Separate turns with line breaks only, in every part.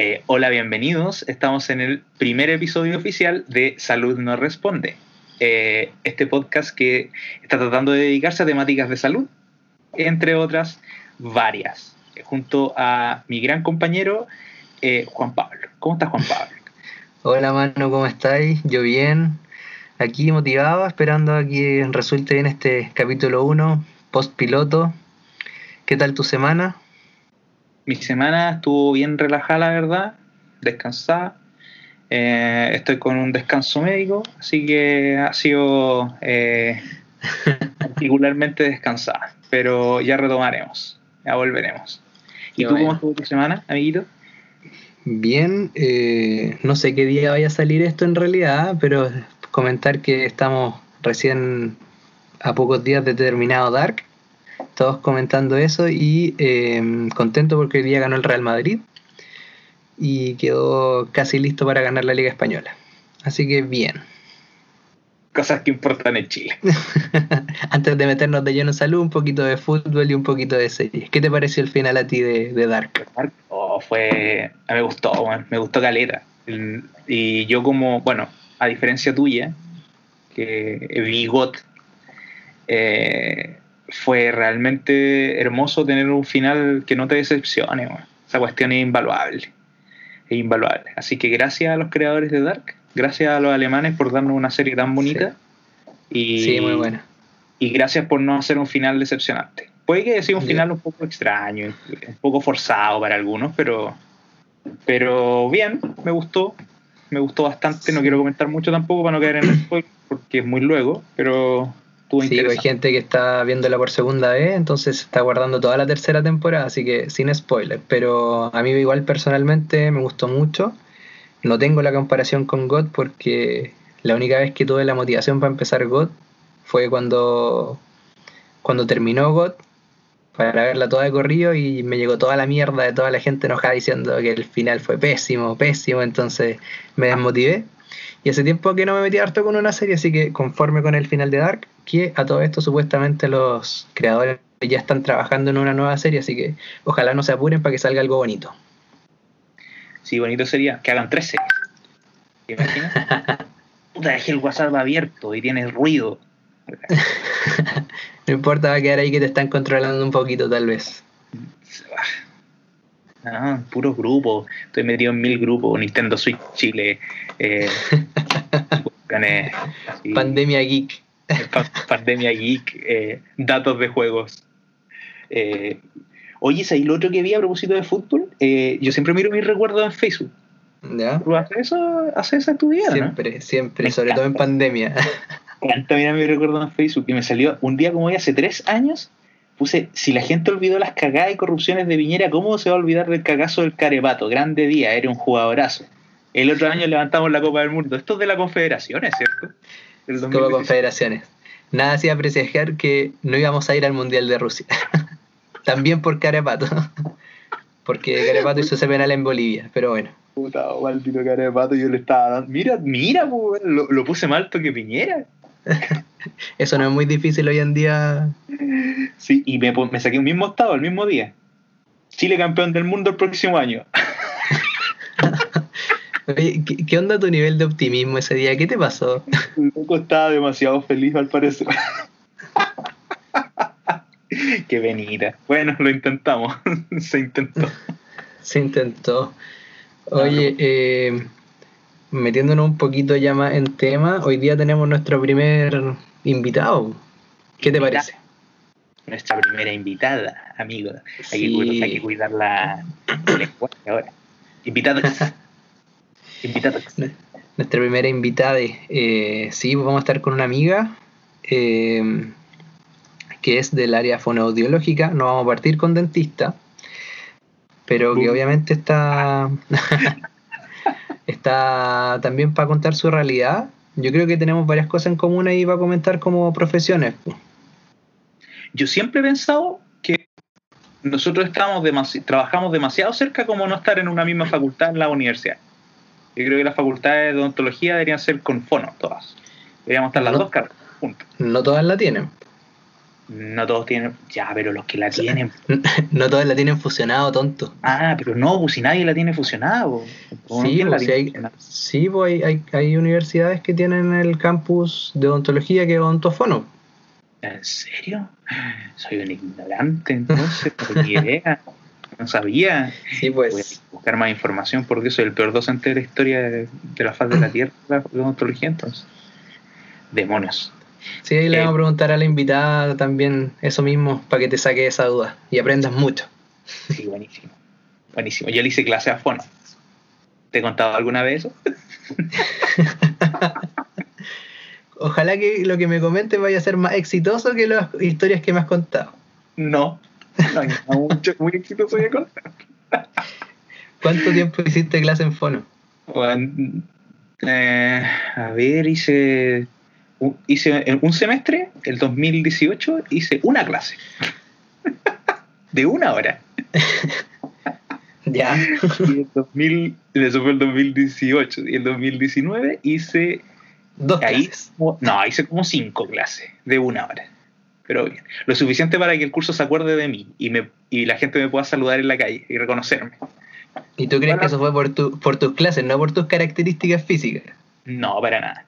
Eh, hola, bienvenidos. Estamos en el primer episodio oficial de Salud no responde. Eh, este podcast que está tratando de dedicarse a temáticas de salud, entre otras varias, junto a mi gran compañero Juan Pablo. ¿Cómo estás, Juan Pablo?
Hola, mano, ¿cómo estáis? Yo bien. Aquí motivado, esperando a que resulte bien este capítulo 1, post piloto. ¿Qué tal tu semana?
Mi semana estuvo bien relajada, la verdad, descansada. Eh, estoy con un descanso médico, así que ha sido eh, particularmente descansada. Pero ya retomaremos, ya volveremos. ¿Y tú cómo estuvo tu semana, amiguito?
Bien, eh, no sé qué día vaya a salir esto en realidad, pero comentar que estamos recién a pocos días de terminado Dark, todos comentando eso y eh, contento porque hoy día ganó el Real Madrid y quedó casi listo para ganar la Liga Española. Así que bien.
Cosas que importan en Chile.
Antes de meternos de lleno en salud, un poquito de fútbol y un poquito de series. ¿Qué te pareció el final a ti de, Dark?
Oh, fue. me gustó, me gustó Caleta. Y yo, como, bueno, a diferencia tuya, que vi GOT, eh, fue realmente hermoso tener un final que no te decepcione. Esa cuestión es invaluable. Es invaluable. Así que gracias a los creadores de Dark, gracias a los alemanes por darnos una serie tan bonita. Y,
sí, muy buena.
Y gracias por no hacer un final decepcionante. Puede que sea un final un poco extraño, un poco forzado para algunos, pero, pero bien, me gustó me gustó bastante. No quiero comentar mucho tampoco para no caer en el spoiler, porque es muy luego, pero
Sí, hay gente que está viéndola por segunda vez, entonces está guardando toda la tercera temporada, así que sin spoiler. Pero a mí igual personalmente me gustó mucho. No tengo la comparación con God porque la única vez que tuve la motivación para empezar God fue cuando, cuando terminó God para verla toda de corrido y me llegó toda la mierda de toda la gente enojada diciendo que el final fue pésimo, pésimo, entonces me desmotivé. Y hace tiempo que no me metí harto con una serie, así que conforme con el final de Dark, que a todo esto supuestamente los creadores ya están trabajando en una nueva serie, así que ojalá no se apuren para que salga algo bonito.
Sí, bonito sería que hagan tres series. ¿Te imaginas? Puta, dejé el WhatsApp abierto y tienes ruido.
no importa, va a quedar ahí que te están controlando un poquito, tal vez.
Ah, puros grupos. Estoy metido en mil grupos. Nintendo Switch Chile. Eh,
Pandemia Geek.
Pandemia Geek. Eh, datos de juegos. Eh, oye, ¿sabes lo otro que vi a propósito de fútbol? Eh, yo siempre miro mis recuerdos en Facebook.
¿Ya?
¿Tú haces eso, haces tu vida?
Siempre, siempre, sobre todo en pandemia.
Me recuerdo en Facebook y me salió un día como hoy hace tres años. Puse, si la gente olvidó las cagadas y corrupciones de Viñera, ¿cómo se va a olvidar del cagazo del Carepato? Grande día, era un jugadorazo. El otro año levantamos la Copa del Mundo. Esto es de la Confederaciones, ¿cierto?
Copa Confederaciones. Nada hacía presagiar que no íbamos a ir al Mundial de Rusia. También por Carepato. Porque Carepato hizo ese penal en Bolivia, pero bueno.
Puta, maldito Carepato, yo le estaba dando. Mira, mira, lo, lo puse más alto que Piñera.
Eso no es muy difícil hoy en día.
Sí, y me, me saqué un mismo estado el mismo día. Chile campeón del mundo el próximo año.
¿Qué, onda tu nivel de optimismo ese día? ¿Qué te pasó?
Loco estaba demasiado feliz al parecer. Qué venida. Bueno, lo intentamos. Se intentó.
Se intentó. Oye, eh, metiéndonos un poquito ya más en tema, hoy día tenemos nuestro primer invitado. ¿Qué te parece?
Nuestra primera invitada, amigo. Hay, que, hay que cuidarla ahora. Invitada. invitada.
Nuestra primera invitada, eh, sí, vamos a estar con una amiga eh, que es del área fonoaudiológica. No vamos a partir con dentista, pero que obviamente está está también para contar su realidad. Yo creo que tenemos varias cosas en común ahí para comentar como profesiones.
Yo siempre he pensado que nosotros estamos trabajamos demasiado cerca como no estar en una misma facultad en la universidad. Yo creo que las facultades de odontología deberían ser con fono todas. Deberíamos estar las dos carreras juntas.
No todas la tienen.
No todos tienen. Ya, pero los que la tienen.
no todos la tienen fusionado, tonto.
Ah, pero no, pues si nadie la tiene fusionado.
Sí, pues, si hay, sí pues hay, hay, universidades que tienen el campus de odontología que es odontofono.
¿En serio? Soy un ignorante, entonces, porque idea. No sabía.
Sí, pues. Voy
a buscar más información porque soy el peor docente de la historia de, la faz de la Tierra de odontología, entonces. Demonios.
Sí, ahí le vamos a preguntar a la invitada también eso mismo para que te saque esa duda y aprendas mucho.
Sí, buenísimo. Buenísimo. Yo le hice clase a Fono. ¿Te he contado alguna vez eso?
Ojalá que lo que me comentes vaya a ser más exitoso que las historias que me has contado.
No, muy exitoso de contar.
¿Cuánto tiempo hiciste clase en Fono?
Eh, a ver, hice hice un semestre, el 2018, hice una clase. de una hora.
ya.
Y el 2000, eso fue el 2018. Y el 2019 hice.
Dos clases.
No, hice como cinco clases de una hora. Pero bien. Lo suficiente para que el curso se acuerde de mí y, me, y la gente me pueda saludar en la calle y reconocerme.
¿Y tú crees que eso fue por, tu, por tus clases, no por tus características físicas?
No, para nada.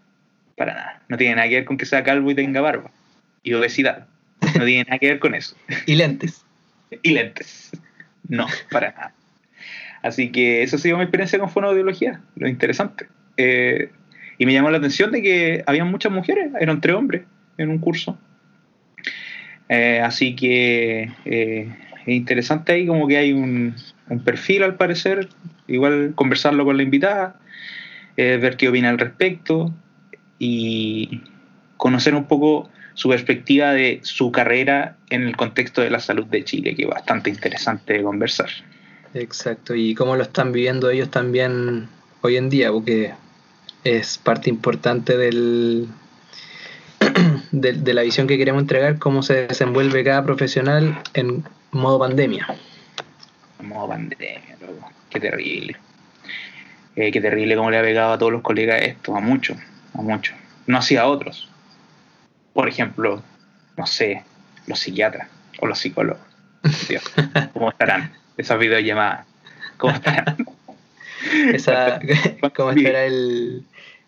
Para nada. No tiene nada que ver con que sea calvo y tenga barba. Y obesidad. No tiene nada que ver con eso.
y lentes.
y lentes. No, para nada. Así que esa ha sido mi experiencia con fonoaudiología. Lo interesante. Eh, y me llamó la atención de que había muchas mujeres, eran tres hombres en un curso. Eh, así que eh, es interesante ahí como que hay un, perfil al parecer, igual conversarlo con la invitada, ver qué opina al respecto, y conocer un poco su perspectiva de su carrera en el contexto de la salud de Chile, que es bastante interesante de conversar.
Exacto, y cómo lo están viviendo ellos también hoy en día, porque es parte importante del, de, la visión que queremos entregar, cómo se desenvuelve cada profesional en modo pandemia.
En modo pandemia, qué terrible. Eh, qué terrible cómo le ha pegado a todos los colegas esto, a muchos a muchos, no hacía a otros. Por ejemplo, no sé, los psiquiatras o los psicólogos. Dios, ¿cómo estarán esas videollamadas? ¿Cómo estarán?
Esa, ¿Cómo estará el,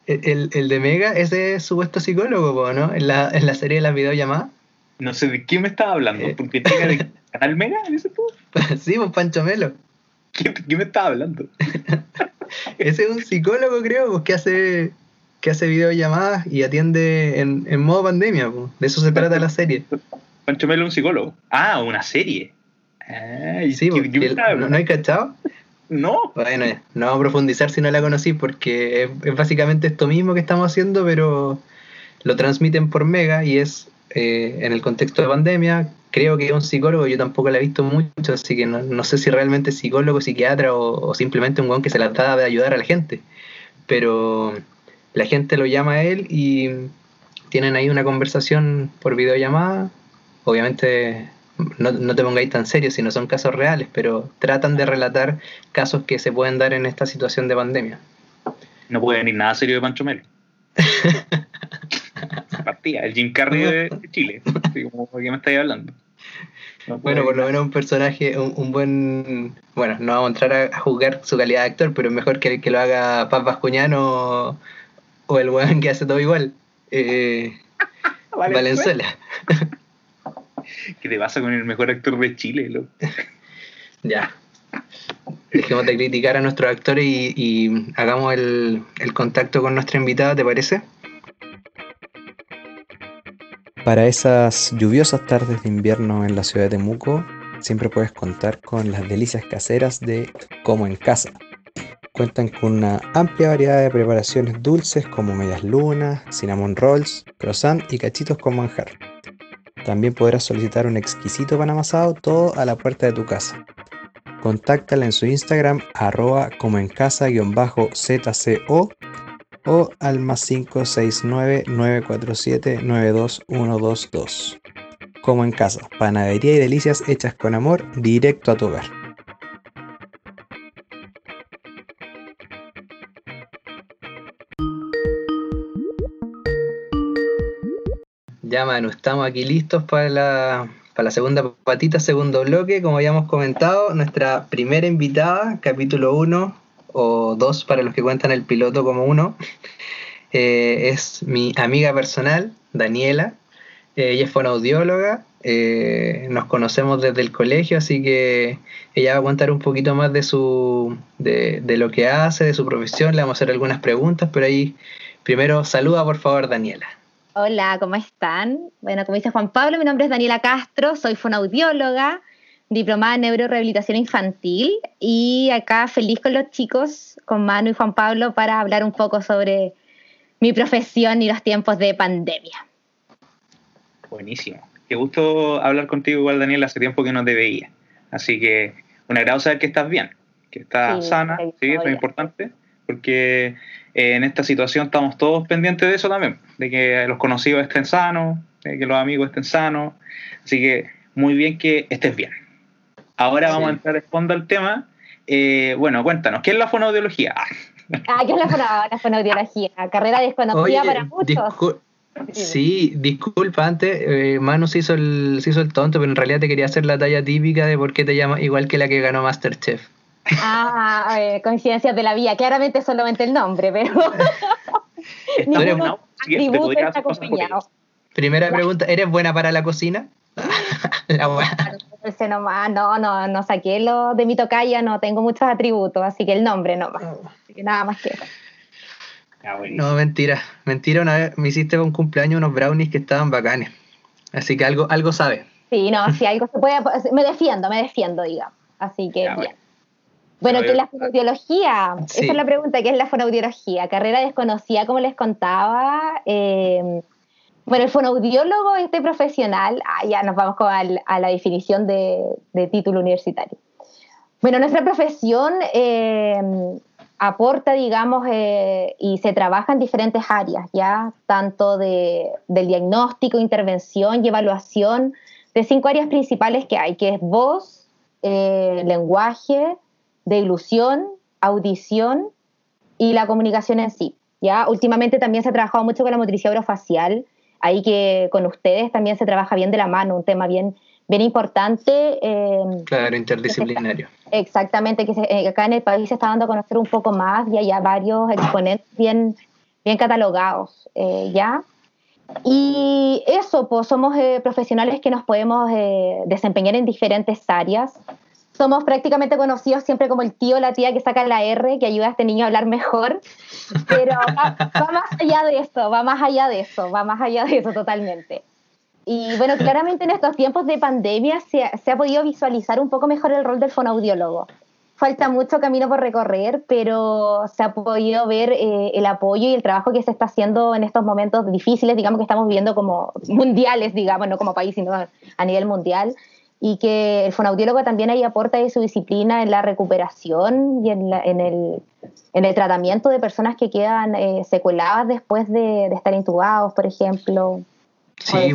el, el, de Mega? Ese supuesto psicólogo, ¿no? En la, en la serie de las videollamadas.
No sé de quién me estaba hablando, eh. porque Mega de Canal Mega, ese tú?
sí, pues Pancho Melo.
¿Quién, ¿Quién, me estaba hablando?
ese es un psicólogo, creo, pues, que hace que hace videollamadas y atiende en, en modo pandemia. De eso se trata la serie.
Pancho Melo un psicólogo. Ah, una serie.
sí, ¿no, hay cachado?
No.
Bueno, no vamos a profundizar si no la conocí porque es, básicamente esto mismo que estamos haciendo, pero lo transmiten por Mega y es eh, en el contexto de pandemia. Creo que es un psicólogo, yo tampoco la he visto mucho, así que no, sé si realmente es psicólogo, psiquiatra o, simplemente un guan que se la da de ayudar a la gente. Pero la gente lo llama a él y tienen ahí una conversación por videollamada. Obviamente no, no, te pongáis tan serio si no son casos reales, pero tratan de relatar casos que se pueden dar en esta situación de pandemia.
No puede venir nada serio de Pancho Melo. El Jim Carrey de Chile. como, ¿Por qué me estáis hablando?
bueno, por lo menos un personaje, un, buen. Bueno, no vamos a entrar a, jugar su calidad de actor, pero es mejor que, que lo haga Paz Vascuñano o el weón que hace todo igual. Eh, Valenzuela.
¿Qué te pasa con el mejor actor de Chile, loco?
ya. Dejemos de criticar a nuestros actores y, hagamos el, el contacto con nuestra invitada, ¿te parece? Para esas lluviosas tardes de invierno en la ciudad de Temuco, siempre puedes contar con las delicias caseras de Como en Casa Cuentan con una amplia variedad de preparaciones dulces como medias lunas, cinnamon rolls, croissant y cachitos con manjar. También podrás solicitar un exquisito pan amasado todo a la puerta de tu casa. Contáctala en su Instagram arroba como en casa-zco o al más 569-947-92122. Como en casa, panadería y delicias hechas con amor directo a tu hogar. Estamos aquí listos para la, segunda patita, segundo bloque. Como habíamos comentado, nuestra primera invitada, capítulo 1 o 2 para los que cuentan el piloto como uno, eh, es mi amiga personal, Daniela. Eh, ella es fonoaudióloga, eh, nos conocemos desde el colegio, así que ella va a contar un poquito más de, su, de lo que hace, de su profesión. Le vamos a hacer algunas preguntas, pero ahí primero saluda por favor Daniela.
Hola, ¿cómo están? Bueno, como dice Juan Pablo, mi nombre es Daniela Castro, soy fonaudióloga, diplomada en neurorehabilitación infantil y acá feliz con los chicos, con Manu y Juan Pablo, para hablar un poco sobre mi profesión y los tiempos de pandemia.
Buenísimo. Qué gusto hablar contigo igual, Daniela, hace tiempo que no te veía. Así que un agrado saber que estás bien, que estás sana, sí, eso es importante, porque eh, en esta situación estamos todos pendientes de eso también, de que los conocidos estén sanos, de que los amigos estén sanos. Así que muy bien que estés bien. Ahora vamos a entrar fondo al tema. Eh, bueno, cuéntanos, ¿qué es la fonoaudiología?
Ah, ¿qué es la, fonoaudiología? Carrera desconocida para muchos.
sí, disculpa, antes eh, Manu se hizo, el, se hizo el tonto, pero en realidad te quería hacer la talla típica de por qué te llamas igual que la que ganó Masterchef.
Ah, eh, coincidencias de la vida. Claramente solamente el nombre, pero.
Primera pregunta, ¿eres buena para la cocina?
no, no, no saqué lo de mi tocaya, no tengo muchos atributos, así que el nombre nomás. Así que nada más que
No, mentira, mentira, una vez me hiciste un cumpleaños unos brownies que estaban bacanes. Así que algo, algo sabe.
Sí, no, si algo se puede, me defiendo, me defiendo, digamos. Así que bien. Bueno, ¿qué es la fonoaudiología? Esa es la pregunta, ¿qué es la fonoaudiología? Carrera desconocida, como les contaba. Eh, bueno, el fonoaudiólogo, este profesional, ah, ya nos vamos a la definición de, título universitario. Bueno, nuestra profesión eh, aporta, digamos, eh, y se trabaja en diferentes áreas, ya, tanto de, del diagnóstico, intervención y evaluación de cinco áreas principales que hay, que es voz, lenguaje, de ilusión, audición y la comunicación en sí. ¿ya? Últimamente también se ha trabajado mucho con la motricidad orofacial, ahí que con ustedes también se trabaja bien de la mano, un tema bien, bien importante.
Em, claro, interdisciplinario.
exactamente, que eh, acá en el país se está dando a conocer un poco más y hay varios exponentes bien, bien catalogados, eh, ¿ya? Y eso, pues somos eh, profesionales que nos podemos desempeñar en diferentes áreas somos prácticamente conocidos siempre como el tío o la tía que saca la R, que ayuda a este niño a hablar mejor, pero va, más allá de eso, va más allá de eso, va más allá de eso totalmente. Y bueno, claramente en estos tiempos de pandemia se, ha podido visualizar un poco mejor el rol del fonaudiólogo. Falta mucho camino por recorrer, pero se ha podido ver eh, el apoyo y el trabajo que se está haciendo en estos momentos difíciles, digamos que estamos viviendo como mundiales, digamos, no como país, sino a nivel mundial y que el fonaudiólogo también ahí aporta de su disciplina en la recuperación y en, en, el, en el, tratamiento de personas que quedan eh, secueladas después de, de, estar intubados, por ejemplo.
Sí,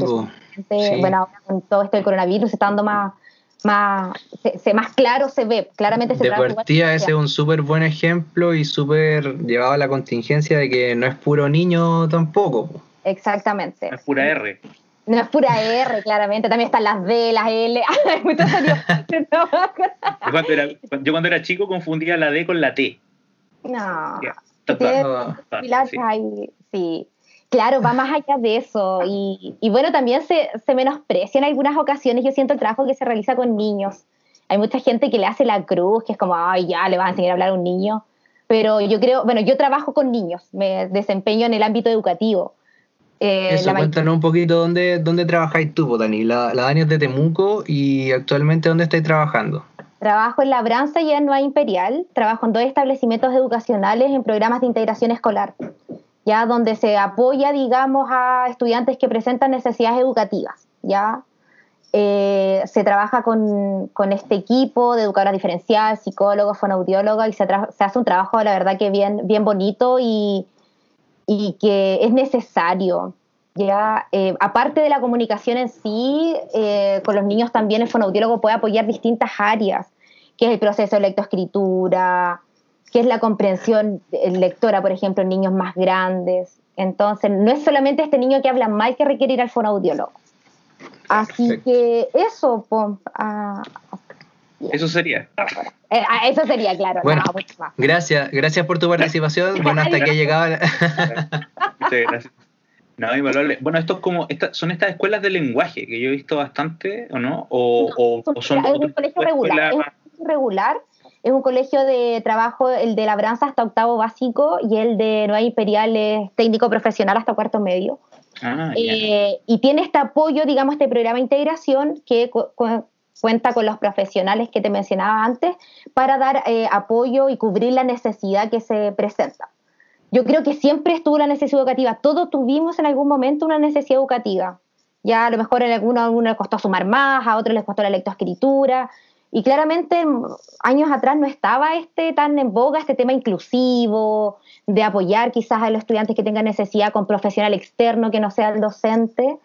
Bueno, ahora con todo esto del coronavirus se está dando más, más, se, más claro se ve, claramente se
De partida ese es un súper buen ejemplo y súper llevado a la contingencia de que no es puro niño tampoco.
Exactamente.
es pura R.
No es pura R, claramente. También están las D, las L. Muchos
yo, cuando era, yo cuando era chico confundía la D con la T.
No. sí. Claro, va más allá de eso. Y, y bueno, también se, se menosprecia en algunas ocasiones. Yo siento el trabajo que se realiza con niños. Hay mucha gente que le hace la cruz, que es como, ay, ya, le vas a enseñar a hablar a un niño. Pero yo creo, bueno, yo trabajo con niños, me desempeño en el ámbito educativo.
Eh, Eso, cuéntanos un poquito dónde, dónde trabajáis tú, Dani. La, la Dani es de Temuco y actualmente dónde estáis trabajando.
Trabajo en Labranza y en Nueva Imperial. Trabajo en dos establecimientos educacionales en programas de integración escolar, ya donde se apoya, digamos, a estudiantes que presentan necesidades educativas. Ya eh, se trabaja con, con, este equipo de educadora diferencial, psicólogos, fonoaudiólogos y se, se, hace un trabajo, la verdad, que bien, bien bonito y, y que es necesario. Ya, eh, aparte de la comunicación en sí, eh, con los niños también el fonoaudiólogo puede apoyar distintas áreas, que es el proceso de lectoescritura, que es la comprensión lectora, por ejemplo, en niños más grandes. Entonces, no es solamente este niño que habla mal que requiere ir al fonoaudiólogo. Así que eso,
eso sería.
Eh, ah, eso sería, claro.
Bueno, gracias, gracias por tu participación. Bueno, hasta que ha llegado.
Muchas gracias. No, Bueno, esto es como, son estas escuelas de lenguaje que yo he visto bastante, ¿o no? O, son,
es un colegio regular. Es regular. Es un colegio de trabajo, el de labranza hasta octavo básico y el de Nueva Imperial es técnico profesional hasta cuarto medio. Ah, eh, y tiene este apoyo, digamos, este programa de integración que cuenta con los profesionales que te mencionaba antes para dar eh, apoyo y cubrir la necesidad que se presenta. Yo creo que siempre estuvo la necesidad educativa, todos tuvimos en algún momento una necesidad educativa. Ya a lo mejor a algunos, a les costó sumar más, a otros les costó la lectoescritura, y claramente años atrás no estaba este tan en boga este tema inclusivo, de apoyar quizás a los estudiantes que tengan necesidad con profesional externo que no sea el docente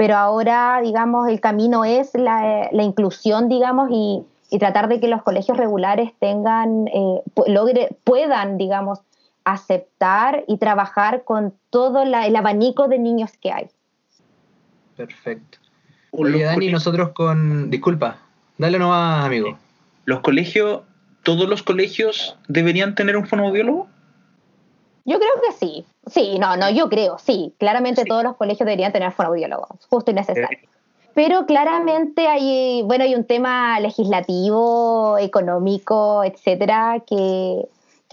pero ahora, digamos, el camino es la, inclusión, digamos, y, tratar de que los colegios regulares tengan, eh, logre, puedan, digamos, aceptar y trabajar con todo el abanico de niños que hay.
Perfecto. Oye, Dani, nosotros con... Disculpa, dale nomás, amigo.
¿Los colegios, todos los colegios deberían tener un fonoaudiólogo?
Yo creo que sí. Sí, no, no, yo creo, sí. Claramente todos los colegios deberían tener fonoaudiólogos, justo y necesario. Eh. Pero claramente hay, bueno, hay un tema legislativo, económico, etcétera, que,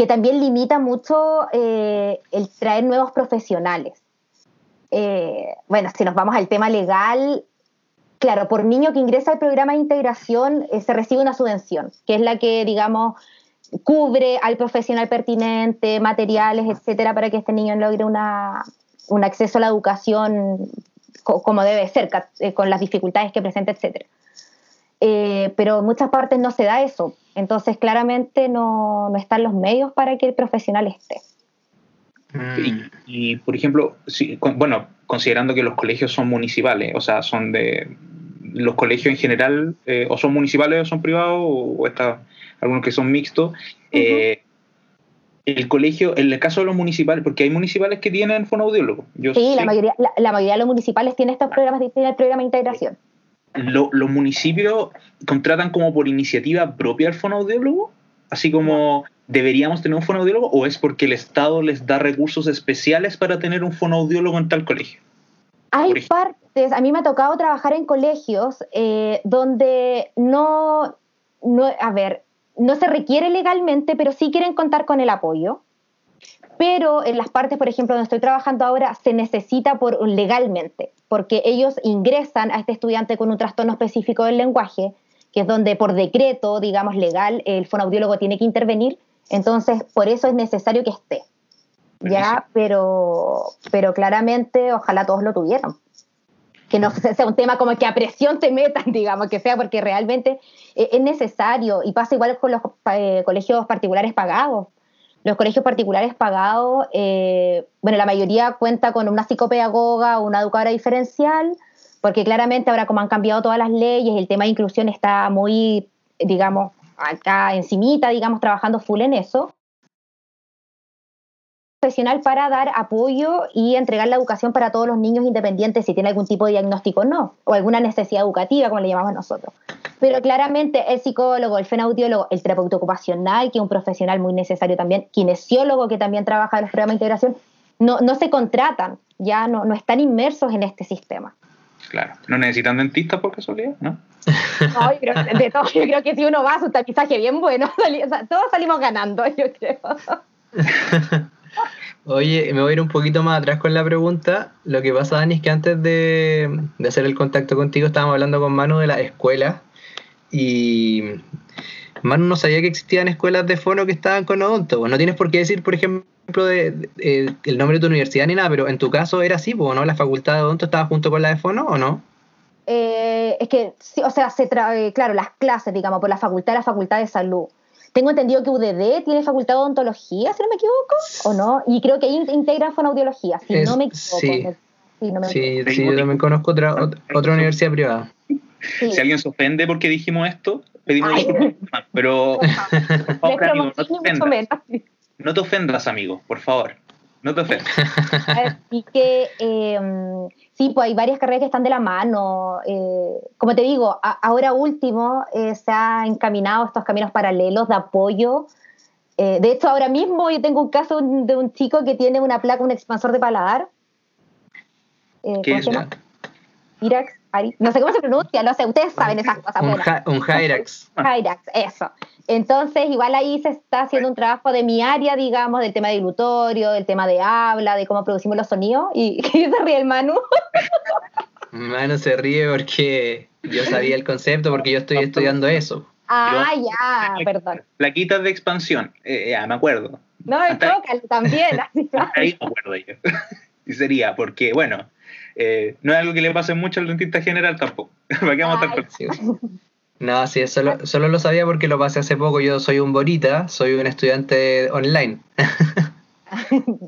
también limita mucho eh, el traer nuevos profesionales. Eh, bueno, si nos vamos al tema legal, claro, por niño que ingresa al programa de integración se recibe una subvención, que es la que, digamos, cubre al profesional pertinente, materiales, etcétera, para que este niño logre una, un acceso a la educación como debe ser, eh, con las dificultades que presenta, etcétera. Eh, pero en muchas partes no se da eso, entonces claramente no, no están los medios para que el profesional esté.
Y, por ejemplo, si, bueno, considerando que los colegios son municipales, o sea, son de los colegios en general, eh, o son municipales o son privados, o, o está algunos que son mixtos. Eh, el colegio, en el caso de los municipales, porque hay municipales que tienen fonoaudiólogo.
sí, la mayoría, la, mayoría de los municipales tienen estos programas, tienen el programa de integración.
¿Los municipios contratan como por iniciativa propia al fonoaudiólogo? Así como deberíamos tener un fonoaudiólogo o es porque el Estado les da recursos especiales para tener un fonoaudiólogo en tal colegio?
Hay partes, a mí me ha tocado trabajar en colegios eh, donde no, no, a ver, no se requiere legalmente, pero sí quieren contar con el apoyo. Pero en las partes, por ejemplo, donde estoy trabajando ahora, se necesita por, legalmente, porque ellos ingresan a este estudiante con un trastorno específico del lenguaje, que es donde por decreto, digamos, legal, el fonaudiólogo tiene que intervenir. Entonces, por eso es necesario que esté. Ya, pero, pero claramente, ojalá todos lo tuvieran que no sea un tema como que a presión te metan, digamos, que sea porque realmente eh, es necesario y pasa igual con los eh, colegios particulares pagados. Los colegios particulares pagados, eh, bueno, la mayoría cuenta con una psicopedagoga o una educadora diferencial, porque claramente ahora como han cambiado todas las leyes, el tema de inclusión está muy, digamos, acá encimita, digamos, trabajando full en eso profesional para dar apoyo y entregar la educación para todos los niños independientes si tiene algún tipo de diagnóstico o no, o alguna necesidad educativa, como le llamamos nosotros. Pero claramente el psicólogo, el fenaudiólogo, el terapeuta ocupacional, que es un profesional muy necesario también, kinesiólogo, que también trabaja en los programas de integración, no, no se contratan, ya no, no están inmersos en este sistema.
Claro, no necesitan dentistas por casualidad, ¿no?
No, yo creo, de todo, yo creo que si uno va a su tapizaje bien bueno, todos salimos ganando, yo creo.
Oye, me voy a ir un poquito más atrás con la pregunta. Lo que pasa, Dani, es que antes de, hacer el contacto contigo estábamos hablando con Manu de la escuela y Manu no sabía que existían escuelas de fono que estaban con odonto. No tienes por qué decir, por ejemplo, de, el nombre de tu universidad ni nada, pero en tu caso era así, ¿no? ¿La facultad de odonto estaba junto con la de fono o no?
Eh, es que, o sea, se eh, claro, las clases, digamos, por la facultad la facultad de salud. Tengo entendido que UDD tiene facultad de odontología, si no me equivoco, ¿o no? Y creo que ahí integra fonoaudiología, si no me equivoco.
Sí, sí, no me sí, sí yo también conozco otra, otra universidad privada.
Si alguien se ofende porque dijimos esto, pedimos
Ay.
disculpas, pero por favor,
Les
amigo, no te
promociono mucho
ofendas.
menos.
No te ofendas, amigo, por favor. No te ofendas.
Así que eh, sí, pues hay varias carreras que están de la mano. eh, como te digo, a- ahora último eh, se han encaminado estos caminos paralelos de apoyo. Eh, de hecho, ahora mismo yo tengo un caso de un chico que tiene una placa, un expansor de paladar.
¿Qué
¿cómo
es?
Irax, no sé cómo se pronuncia, no sé, ustedes saben esas cosas.
Un, ja- un Hyrax.
Hyrax, eso. Entonces, igual ahí se está haciendo un trabajo de mi área, digamos, del tema de glutorio, del tema de habla, de cómo producimos los sonidos. ¿Y qué se ríe el Manu?
Mano se ríe porque yo sabía el concepto, porque yo estoy estudiando eso.
Ah, ya, perdón.
Plaquitas de expansión. Eh, ya, me acuerdo.
No,
ahí-
tócalo también. así,
ahí me acuerdo yo. y sería, porque, bueno, eh, no es algo que le pase mucho al dentista general tampoco. ¿Para qué vamos a estar
Sí. No, sí, solo, solo lo sabía porque lo pasé hace poco. Yo soy un Borita, soy un estudiante online.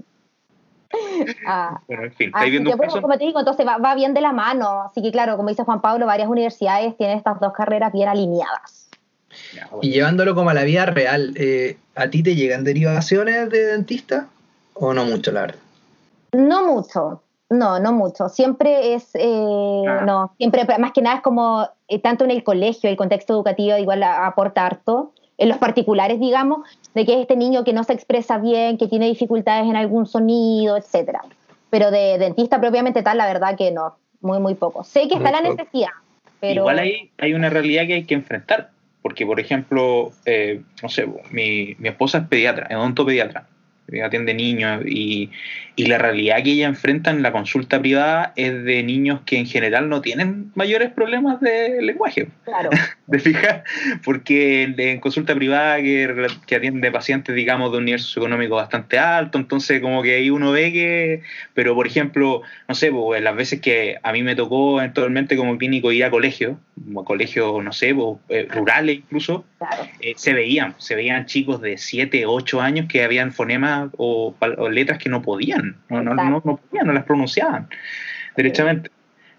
Ah,
Bueno, en fin,
así
¿estáis viendo
que,
caso?
como te digo, entonces va, va bien de la mano. Así que, claro, como dice Juan Pablo, varias universidades tienen estas dos carreras bien alineadas.
Ya, bueno.
Y llevándolo como a la vida real, eh, ¿a ti te llegan derivaciones de dentista? ¿O no mucho, la verdad?
No mucho, no, no mucho. Siempre es, eh,
Ah.
no, siempre, más que nada es como, eh, tanto en el colegio, el contexto educativo igual aporta harto, en los particulares, digamos, de que es este niño que no se expresa bien, que tiene dificultades en algún sonido, etcétera. Pero de dentista propiamente tal, la verdad que no, muy, muy poco. Sé que está
Muy
la
poco.
necesidad, pero...
Igual hay, hay una realidad que hay que enfrentar. Porque, por ejemplo, eh, no sé, mi, mi esposa es pediatra, es odontopediatra, atiende niños y, y la realidad que ella enfrenta en la consulta privada es de niños que en general no tienen mayores problemas de lenguaje.
Claro,
¿De fijas? Porque en, consulta privada que, que atiende pacientes, digamos, de un nivel socioeconómico bastante alto, entonces como que ahí uno ve que, pero por ejemplo, no sé, pues, las veces que a mí me tocó eventualmente como clínico ir a colegios, como a colegios, no sé, pues, eh, rurales incluso,
claro.
eh, se veían, se veían chicos de 7, 8 años que habían fonemas o, o letras que no podían, no, no, no, no podían, no las pronunciaban derechamente.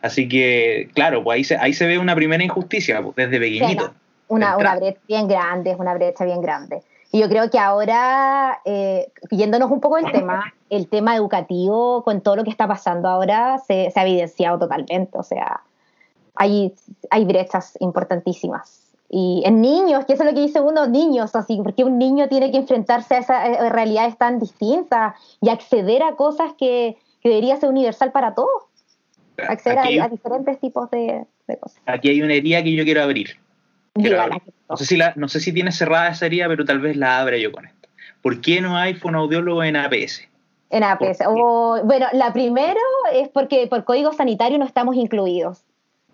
Así que, claro, pues ahí se, ahí se ve una primera injusticia, pues, desde pequeñito.
Una brecha bien grande, es una brecha bien grande. Y yo creo que ahora, eh, yéndonos un poco del tema, el tema educativo, con todo lo que está pasando ahora, se, se ha evidenciado totalmente. O sea, hay, hay brechas importantísimas. Y en niños, que eso es lo que dice uno, niños, así, porque un niño tiene que enfrentarse a esas eh, realidades tan distintas y acceder a cosas que, que debería ser universal para todos, acceder a, a diferentes tipos de, de cosas.
aquí hay una herida que yo quiero abrir. Quiero
Dígala,
abrir. No sé, si la, no sé si tiene cerrada esa herida, pero tal vez la abra yo con esto. ¿Por qué no hay fonoaudiólogo en APS?
En APS. O, bueno, la primero es porque por código sanitario no estamos incluidos.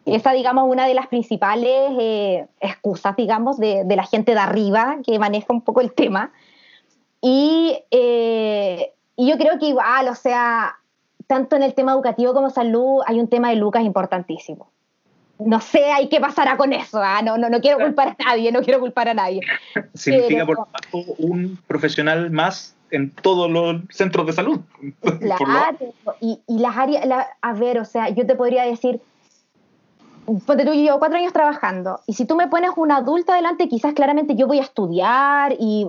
Esa, digamos, una de las principales eh, excusas, digamos, de, de la gente de arriba que maneja un poco el tema. Y, eh, y yo creo que igual, o sea, tanto en el tema educativo como salud, hay un tema de Lucas importantísimo. No sé, hay qué pasará con eso. ¿ah? No, no, no quiero culpar a nadie, no quiero culpar a nadie.
Significa,
Pero-
por tanto, un profesional más en todos los centros de salud. Por lo-
Claro, y, y las áreas, la- a ver, o sea, yo te podría decir, ponte tú, llevo cuatro años trabajando, y si tú me pones un adulto adelante, quizás claramente yo voy a estudiar y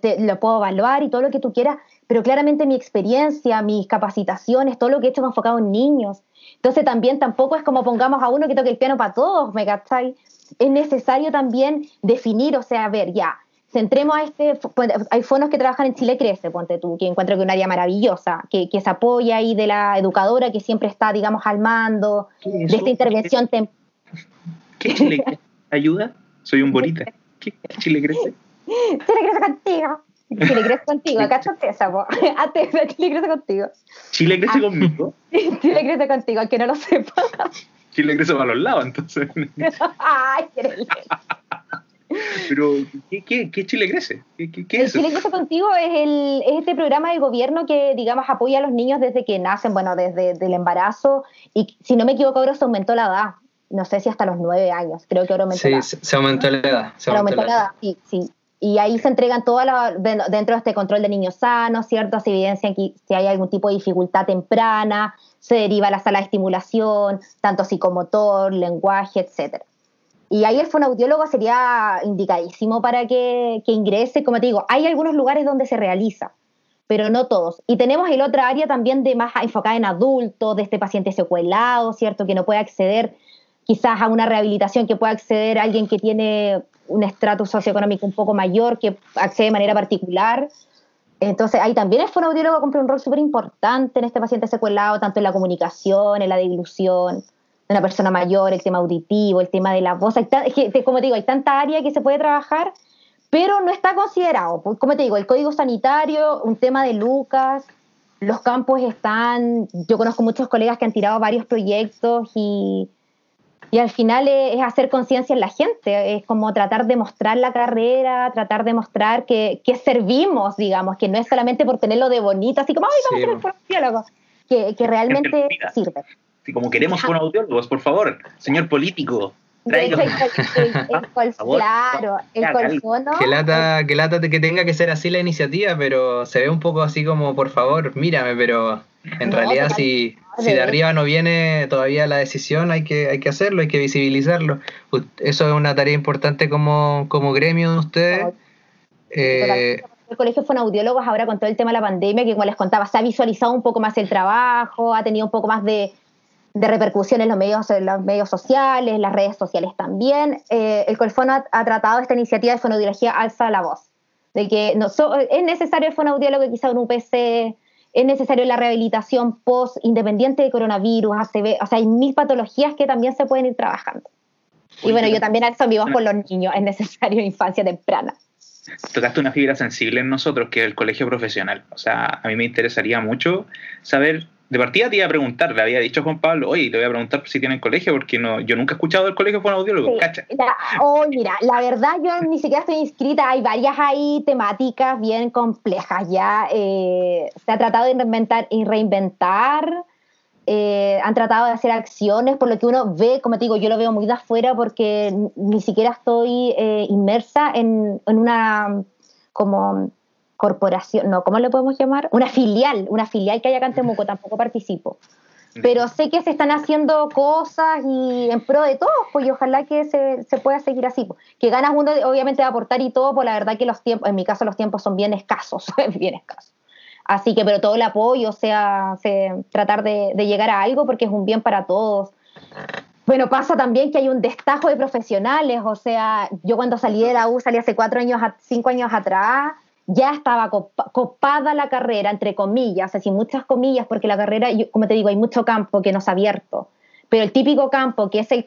te, lo puedo evaluar y todo lo que tú quieras, pero claramente mi experiencia, mis capacitaciones, todo lo que he hecho me ha enfocado en niños. Entonces también tampoco es como pongamos a uno que toque el piano para todos, ¿me cachai? Es necesario también definir, o sea, a ver, ya, centremos a este, ponte- hay fonos que trabajan en Chile Crece, ponte tú, que encuentro que es un área maravillosa, que, que se apoya ahí de la educadora que siempre está, digamos, al mando,
¿Qué es
de esta intervención
¿Qué Chile crece? ¿Ayuda? Soy un bolita. ¿Qué, qué Chile crece?
Chile Crece contigo. Chile Crece contigo, cáchate esa, po. Hazte esa, Chile Crece contigo.
Chile crece conmigo.
Chile Crece contigo, que no lo sepa.
Chile crece para los lados, entonces.
Ay, qué.
Pero, ¿qué, qué, qué Chile crece? ¿Qué, qué, qué es eso?
Chile Crece Contigo es, el, es este programa del gobierno que, digamos, apoya a los niños desde que nacen, bueno, desde el embarazo, y si no me equivoco, ahora se aumentó la edad. No sé si hasta los nueve años, creo que ahora aumentó la
Sí,
edad.
se, se aumentó la edad. Se aumentó
aumentó la edad, sí, sí. Y ahí se entregan todas las, dentro de este control de niños sanos, ¿cierto? Se evidencia aquí si hay algún tipo de dificultad temprana, se deriva a la sala de estimulación, tanto psicomotor, lenguaje, etcétera. Y ahí el fonoaudiólogo sería indicadísimo para que, que ingrese. Como te digo, hay algunos lugares donde se realiza, pero no todos. Y tenemos el otro área también de más enfocada en adultos, de este paciente secuelado, ¿cierto? Que no puede acceder quizás a una rehabilitación, que pueda acceder alguien que tiene un estrato socioeconómico un poco mayor, que accede de manera particular. Entonces, ahí también el fonoaudiólogo cumple un rol súper importante en este paciente secuelado, tanto en la comunicación, en la dilución de una persona mayor, el tema auditivo, el tema de la voz. Hay que, como te digo, hay tanta área que se puede trabajar, pero no está considerado. Pues, como te digo, el código sanitario, un tema de Lucas, los campos están, yo conozco muchos colegas que han tirado varios proyectos y y al final es, hacer conciencia en la gente, es como tratar de mostrar la carrera, tratar de mostrar que, que, servimos, digamos, que no es solamente por tenerlo de bonito, así como, ay, vamos a ser audiólogos, que, que realmente sirve.
Si como queremos audiólogos, por favor, señor político,
claro, el colfono.
Que lata, que lata que tenga que ser así la iniciativa, pero se ve un poco así como, por favor, mírame, pero en realidad si, si de arriba no viene todavía la decisión, hay que, hay que hacerlo, hay que visibilizarlo. Eso es una tarea importante como, como gremio de ustedes.
Eh, el colegio fue audiólogos ahora con todo el tema de la pandemia, que como les contaba, se ha visualizado un poco más el trabajo, ha tenido un poco más de, de repercusión en los medios, en los medios sociales, las redes sociales también. Eh, el Colfono ha, tratado esta iniciativa de fonoaudiología Alza la Voz, de que no, es necesario el fonoaudiólogo quizá un UPC, es necesario la rehabilitación post independiente de coronavirus, ACV, o sea, hay mil patologías que también se pueden ir trabajando. Y bueno, yo también alzo mi voz por los niños, es necesario infancia temprana.
Tocaste una fibra sensible en nosotros, que es el colegio profesional. O sea, a mí me interesaría mucho saber de partida te iba a preguntar, le había dicho a Juan Pablo, oye, le voy a preguntar si tienen colegio, porque no, yo nunca he escuchado del colegio fonoaudiólogo, sí, cacha.
oh, mira, la verdad yo ni siquiera estoy inscrita, hay varias ahí temáticas bien complejas ya, eh, se ha tratado de reinventar, y reinventar eh, han tratado de hacer acciones, por lo que uno ve, como te digo, yo lo veo muy de afuera porque ni siquiera estoy eh, inmersa en, en una como corporación, no, ¿cómo le podemos llamar? Una filial, una filial que hay acá en Temuco, tampoco participo. Pero sé que se están haciendo cosas y en pro de todos, pues y ojalá que se, se pueda seguir así. Pues. Que ganas uno, obviamente, de aportar y todo, pues la verdad que los tiempos, en mi caso, los tiempos son bien escasos, bien escasos. Así que, pero todo el apoyo, o sea, tratar de, de llegar a algo porque es un bien para todos. Bueno, pasa también que hay un destajo de profesionales, o sea, yo cuando salí de la U, salí hace cuatro años, cinco años atrás, ya estaba copada la carrera, entre comillas, así muchas comillas, porque la carrera, como te digo, hay mucho campo que no se ha abierto. Pero el típico campo que es el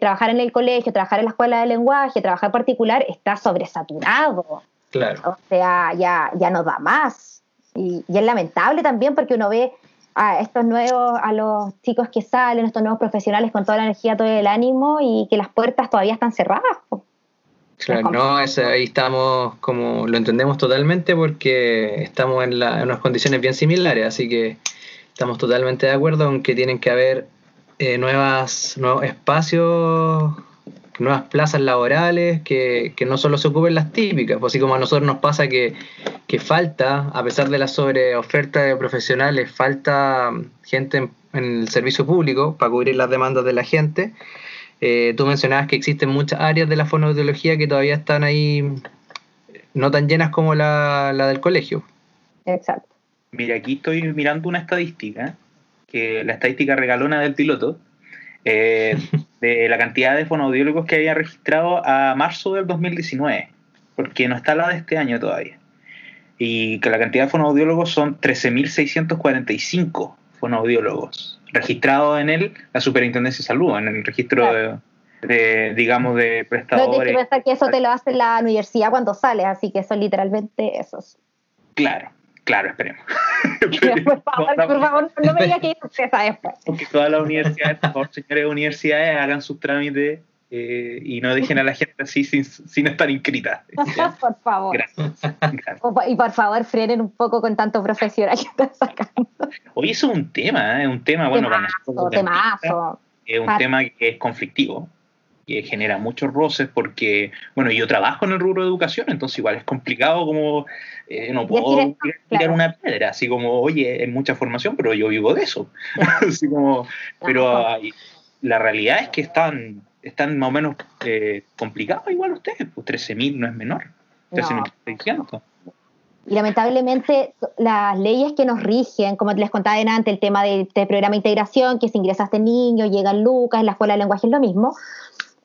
trabajar en el colegio, trabajar en la escuela de lenguaje, trabajar particular, está sobresaturado.
Claro.
O sea, ya, ya no da más. Y, y es lamentable también porque uno ve a estos nuevos, a los chicos que salen, estos nuevos profesionales con toda la energía, todo el ánimo y que las puertas todavía están cerradas.
Claro, no, ahí estamos, como lo entendemos totalmente porque estamos en, unas condiciones bien similares, así que estamos totalmente de acuerdo en que tienen que haber eh, nuevas, nuevos espacios, nuevas plazas laborales, que, no solo se ocupen las típicas, pues así como a nosotros nos pasa que, que falta, a pesar de la sobreoferta de profesionales, falta gente en el servicio público para cubrir las demandas de la gente. Eh, tú mencionabas que existen muchas áreas de la fonoaudiología que todavía están ahí no tan llenas como la, del colegio.
Exacto.
Mira, aquí estoy mirando una estadística, que la estadística regalona del piloto, eh, de la cantidad de fonoaudiólogos que había registrado a marzo del 2019, porque no está la de este año todavía. Y que la cantidad de fonoaudiólogos son 13.645 fonoaudiólogos registrado en él la Superintendencia de Salud, en el registro de, digamos, de prestadores.
No, que que eso te lo hace la universidad cuando sales, así que son literalmente esos.
Claro, claro, esperemos.
por, favor, por favor, no me digas que eso después.
Porque todas las universidades, por favor, señores universidades, hagan sus trámites eh, y no dejen a la gente así sin, sin estar inscrita.
por favor. Gracias, Y por favor, frenen un poco con tanto profesional que están sacando.
Hoy eso es un tema, es ¿eh? un tema, bueno,
temazo,
es un tema que es conflictivo, que genera muchos roces porque, bueno, yo trabajo en el rubro de educación, entonces igual es complicado como, eh, no puedo tirar una piedra, así como, oye, es mucha formación, pero yo vivo de eso. así como, pero la realidad es que están están más o menos eh, complicados igual ustedes, pues 13.000 no es menor, 13.600.
Y lamentablemente las leyes que nos rigen, como les contaba antes, el tema del programa de integración, que si ingresas este niño, llega Lucas, en la escuela de lenguaje es lo mismo,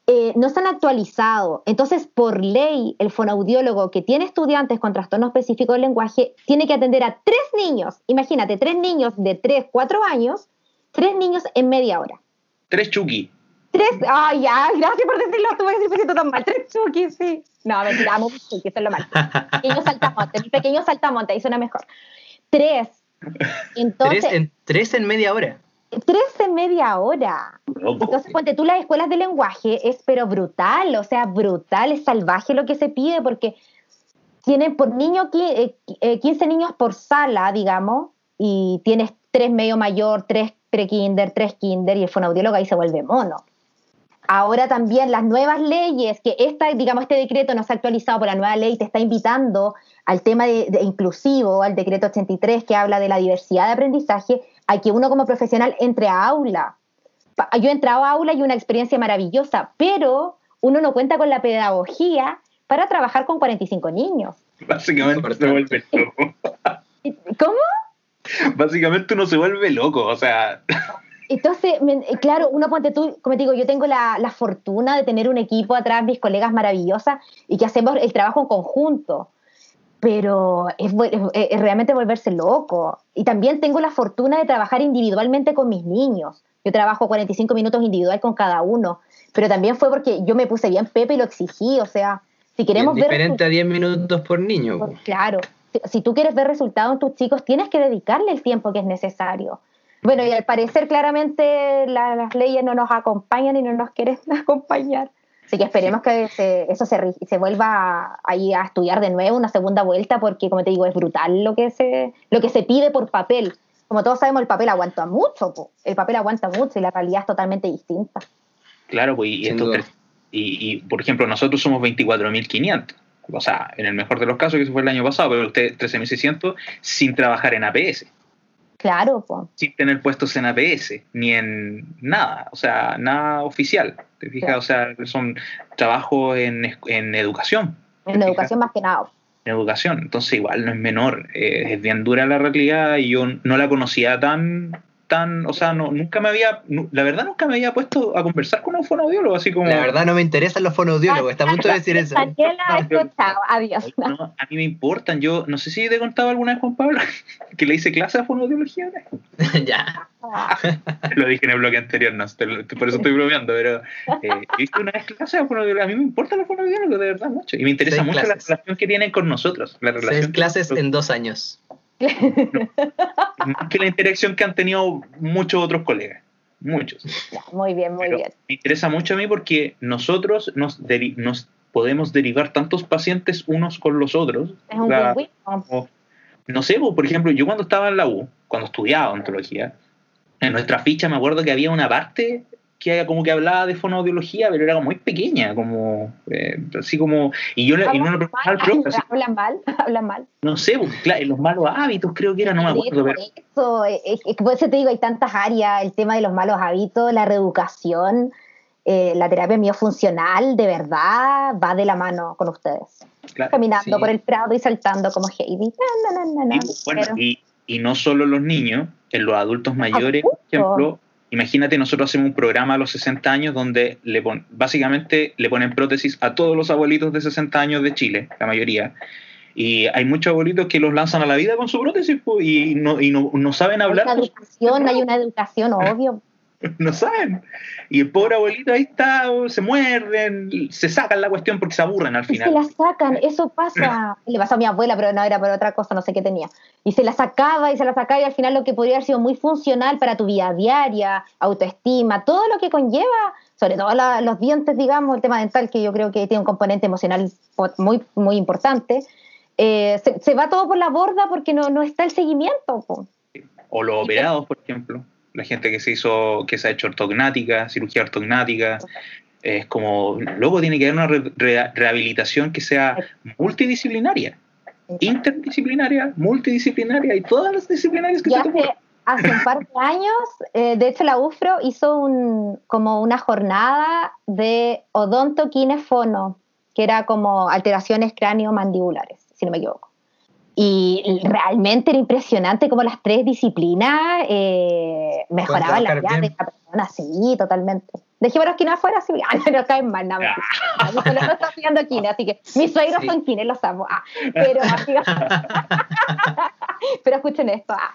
eh, no están actualizados. Entonces, por ley, el fonoaudiólogo que tiene estudiantes con trastorno específico del lenguaje tiene que atender a tres niños, imagínate, tres niños de tres, cuatro años, tres niños en media hora.
Tres chuki.
Tres, ay, ya, gracias por decirlo, tuve que decir tan mal. Tres chuki, sí. No, mentira, amo chuki, eso es lo malo. Pequeño saltamonte, mi pequeño saltamonte, ahí suena mejor. Tres.
Entonces, ¿Tres, en, tres en media hora.
Tres en media hora. Entonces, ponte tú las escuelas de lenguaje, es pero brutal, o sea, brutal, es salvaje lo que se pide, porque tienen por niño 15 eh, eh, niños por sala, digamos, y tienes tres medio mayor, tres pre-kinder, tres kinder, y el fonaudiólogo ahí se vuelve mono. Ahora también las nuevas leyes, que esta, digamos, este decreto no se ha actualizado por la nueva ley, te está invitando al tema de, inclusivo, al decreto 83 que habla de la diversidad de aprendizaje, a que uno como profesional entre a aula. Yo he entrado a aula y una experiencia maravillosa, pero uno no cuenta con la pedagogía para trabajar con 45 niños.
Básicamente se vuelve loco.
¿Cómo?
Básicamente uno se vuelve loco, o sea...
Entonces, claro, uno ponte tú, como te digo, yo tengo la, fortuna de tener un equipo atrás, mis colegas maravillosas, y que hacemos el trabajo en conjunto. Pero es, realmente volverse loco. Y también tengo la fortuna de trabajar individualmente con mis niños. Yo trabajo 45 minutos individual con cada uno. Pero también fue porque yo me puse bien Pepe y lo exigí. O sea, si queremos
ver. Diferente a 10 minutos por niño.
Claro. Si, si tú quieres ver resultados en tus chicos, tienes que dedicarle el tiempo que es necesario. Bueno, y al parecer claramente las leyes no nos acompañan y no nos quieren acompañar. Así que esperemos que eso se, se vuelva ahí a estudiar de nuevo, una segunda vuelta, porque como te digo, es brutal lo que se, lo que se pide por papel. Como todos sabemos, el papel aguanta mucho, el papel aguanta mucho y la realidad es totalmente distinta.
Claro, pues, y, y, por ejemplo, nosotros somos 24.500. O sea, en el mejor de los casos, que eso fue el año pasado, pero usted 13.600 sin trabajar en APS.
Claro.
Sin tener puestos en APS, ni en nada, o sea, nada oficial. ¿Te fijas? O sea, son trabajos en, en educación.
En educación más que nada.
En educación, entonces igual no es menor, eh, es bien dura la realidad y yo no la conocía tan tan, o sea, no, nunca me había, la verdad nunca me había puesto a conversar con un fonoaudiólogo, así como...
La verdad no me interesan los fonoaudiólogos, está a punto de decir eso.
adiós.
a mí me importan, yo, no sé si te he contado alguna vez, Juan Pablo, que le hice clase a fonoaudiología.
ya.
Lo dije en el bloque anterior, no, por eso estoy bromeando, pero eh, hice una vez clase a fonoaudiología, a mí me importan los fonoaudiólogos, de verdad, mucho, y me interesa mucho la relación que tienen con nosotros. La relación
Seis clases en dos años.
Más que la interacción que han tenido muchos otros colegas. Muchos.
Muy bien, muy bien.
Me interesa mucho a mí porque nosotros nos, nos podemos derivar tantos pacientes unos con los otros.
Es un
no sé, por ejemplo, yo cuando estaba en la U, cuando estudiaba ontología, en nuestra ficha me acuerdo que había una parte que como que hablaba de fonoaudiología, pero era como muy pequeña, como eh, así como y yo y no le preguntaba al
profe. Hablan mal, hablan mal.
No sé, pues, los malos hábitos creo que era, no me acuerdo. Pero...
Eso, es, eso te digo, hay tantas áreas, el tema de los malos hábitos, la reeducación, eh, la terapia miofuncional, de verdad, va de la mano con ustedes. Caminando por el prado y saltando como Heidi.
Pues, y, y, no solo los niños, en los adultos mayores, por ejemplo, Imagínate, nosotros hacemos un programa a los 60 años donde le básicamente le ponen prótesis a todos los abuelitos de 60 años de Chile, la mayoría. Y hay muchos abuelitos que los lanzan a la vida con su prótesis y, no, y no, no saben hablar.
Hay una educación, hay una educación, obvio.
no saben. Y el pobre abuelito ahí está, se muerden, se sacan la cuestión porque se aburren al final.
se la sacan, eso pasa. Le pasó a mi abuela, pero no era por otra cosa, no sé qué tenía. Y se la sacaba y se la sacaba y al final lo que podría haber sido muy funcional para tu vida diaria, autoestima, todo lo que conlleva, sobre todo los dientes, digamos, el tema dental, que yo creo que tiene un componente emocional muy, muy importante. Eh, se, va todo por la borda porque no, no está el seguimiento.
O los operados, por ejemplo la gente que se hizo, que se ha hecho ortognática, cirugía ortognática, es como, luego tiene que haber una rehabilitación que sea multidisciplinaria, interdisciplinaria, multidisciplinaria y todas las disciplinarias que
se hace un par de años, eh, de hecho la UFRO hizo un, como una jornada de odontoquinefono, que era como alteraciones cráneo-mandibulares, si no me equivoco. Y realmente era impresionante como las tres disciplinas eh, mejoraban la vida de la persona, sí, totalmente. Dejémonos quines afuera, sí, ah, no, no caen mal, nada. No, no, no está quines, así que mis suegros son quines, los amo. Ah, pero, pero escuchen esto. Ah.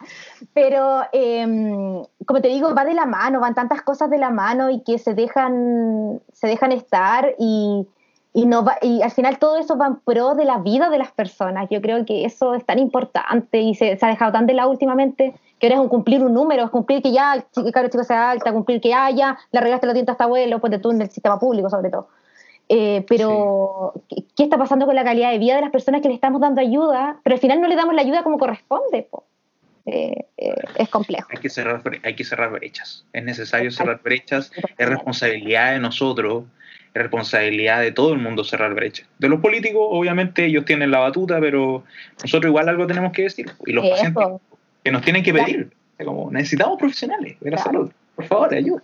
Pero, eh, como te digo, va de la mano, van tantas cosas de la mano y que se dejan, se dejan estar y y, no va, y al final todo eso va en pro de la vida de las personas. Yo creo que eso es tan importante y se, se ha dejado tan de lado últimamente que ahora es un cumplir un número, es cumplir que ya el caro chico sea alta, cumplir que haya, la regaste los dientes hasta abuelo, pues de tú en el sistema público sobre todo. Eh, pero, ¿qué, está pasando con la calidad de vida de las personas que le estamos dando ayuda? Pero al final no le damos la ayuda como corresponde. Eh, eh, es complejo.
Hay que, cerrar, hay que cerrar brechas. Es necesario cerrar brechas. Es responsabilidad de nosotros responsabilidad de todo el mundo cerrar brecha. De los políticos, obviamente, ellos tienen la batuta, pero nosotros igual algo tenemos que decir. Y los pacientes que nos tienen que pedir. Como, necesitamos profesionales de la salud. Por favor, ayuda.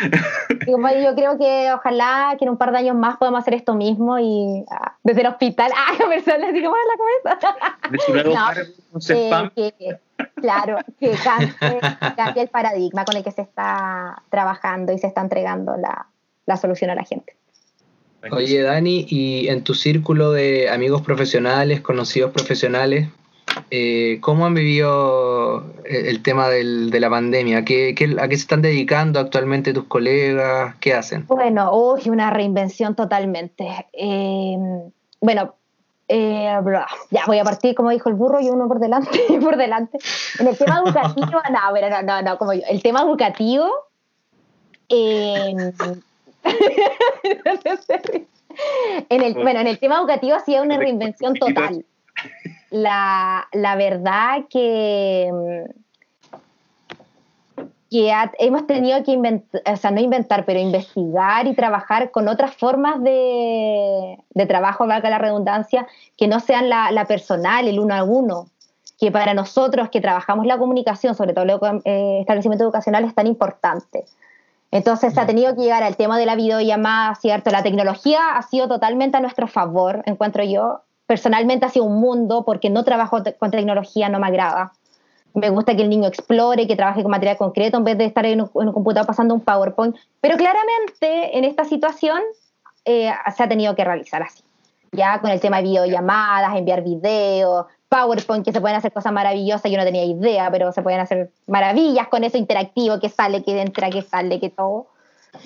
yo creo que ojalá que en un par de años más podamos hacer esto mismo y ah, desde el hospital, ah, conversarles así como en la cabeza. no, eh, que, claro, que cambie, el paradigma con el que se está trabajando y se está entregando la, la solución a la gente.
Oye, Dani, y en tu círculo de amigos profesionales, conocidos profesionales, eh, ¿cómo han vivido el tema del, de la pandemia? ¿Qué, a qué se están dedicando actualmente tus colegas? ¿Qué hacen?
Bueno, hoy una reinvención totalmente. Em, bueno, eh, ya voy a partir, como dijo el burro, y uno por delante, por delante. En el tema educativo, no, no, no, no, como yo. El tema educativo, eh, en el, bueno, en el tema educativo ha sido una reinvención total. La, la verdad que, que hemos tenido que inventar, o sea, no inventar, pero investigar y trabajar con otras formas de, de trabajo, valga la redundancia, que no sean la, la, personal, el uno a uno, que para nosotros que trabajamos la comunicación, sobre todo el eh, establecimiento educacional, es tan importante. Entonces se ha tenido que llegar al tema de la videollamada, ¿cierto? La tecnología ha sido totalmente a nuestro favor, encuentro yo. Personalmente ha sido un mundo porque no trabajo con tecnología, no me agrada. Me gusta que el niño explore, que trabaje con material concreto en vez de estar en un, computador pasando un PowerPoint. Pero claramente en esta situación eh, se ha tenido que realizar así. Ya con el tema de videollamadas, enviar videos, PowerPoint, que se pueden hacer cosas maravillosas, yo no tenía idea, pero se pueden hacer maravillas con eso interactivo, que sale, que entra, que sale, que todo.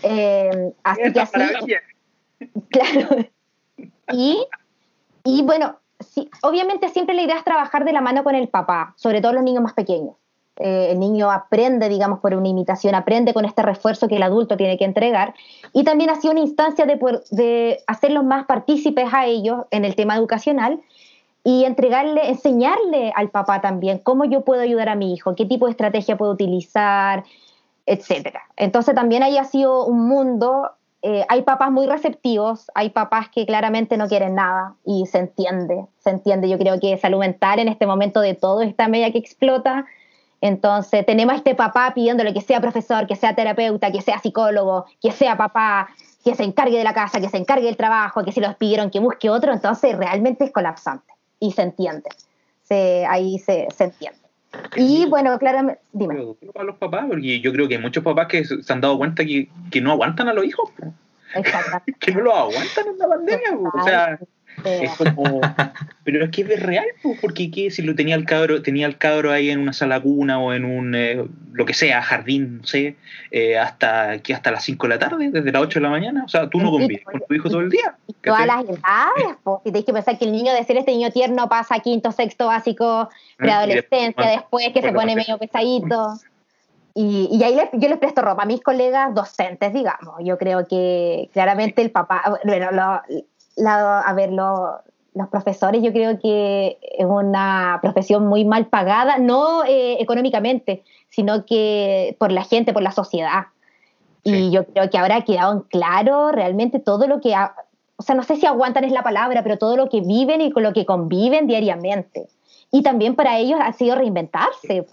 Eh, así que así. Claro. Y, y bueno, sí, obviamente siempre la idea es trabajar de la mano con el papá, sobre todo los niños más pequeños. Eh, el niño aprende, digamos, por una imitación, aprende con este refuerzo que el adulto tiene que entregar. Y también ha sido una instancia de, de hacerlos más partícipes a ellos en el tema educacional y entregarle, enseñarle al papá también cómo yo puedo ayudar a mi hijo, qué tipo de estrategia puedo utilizar, etcétera. Entonces también ahí ha sido un mundo, eh, hay papás muy receptivos, hay papás que claramente no quieren nada y se entiende, se entiende. Yo creo que salud mental en este momento de todo esta media que explota. Entonces tenemos a este papá pidiéndole que sea profesor, que sea terapeuta, que sea psicólogo, que sea papá, que se encargue de la casa, que se encargue del trabajo, que si los pidieron que busque otro, entonces realmente es colapsante y se entiende. Se, ahí se, se entiende. Y bueno, claramente, dime.
Para los papás, porque yo creo que hay muchos papás que se han dado cuenta que, que no aguantan a los hijos. que no los aguantan en la pandemia. O sea, es como, pero es que es real, porque ¿qué? si lo tenía el cabro, tenía el cabro ahí en una sala cuna o en un eh, lo que sea, jardín, no sé, eh, hasta que hasta las 5 de la tarde, desde las 8 de la mañana, o sea, tú no convives con tu hijo todo el día.
Todas las edades, pues, y tienes que pensar que el niño de ser este niño tierno pasa quinto, sexto básico, preadolescencia, después que se pone medio pesadito. Y, y ahí yo les presto ropa a mis colegas docentes, digamos. Yo creo que claramente el papá, bueno, lo, a ver, los profesores yo creo que es una profesión muy mal pagada, no eh, económicamente, sino que por la gente, por la sociedad. Y yo creo que ahora ha quedado en claro realmente todo lo que, o sea, no sé si aguantan es la palabra, pero todo lo que viven y con lo que conviven diariamente. Y también para ellos ha sido reinventarse.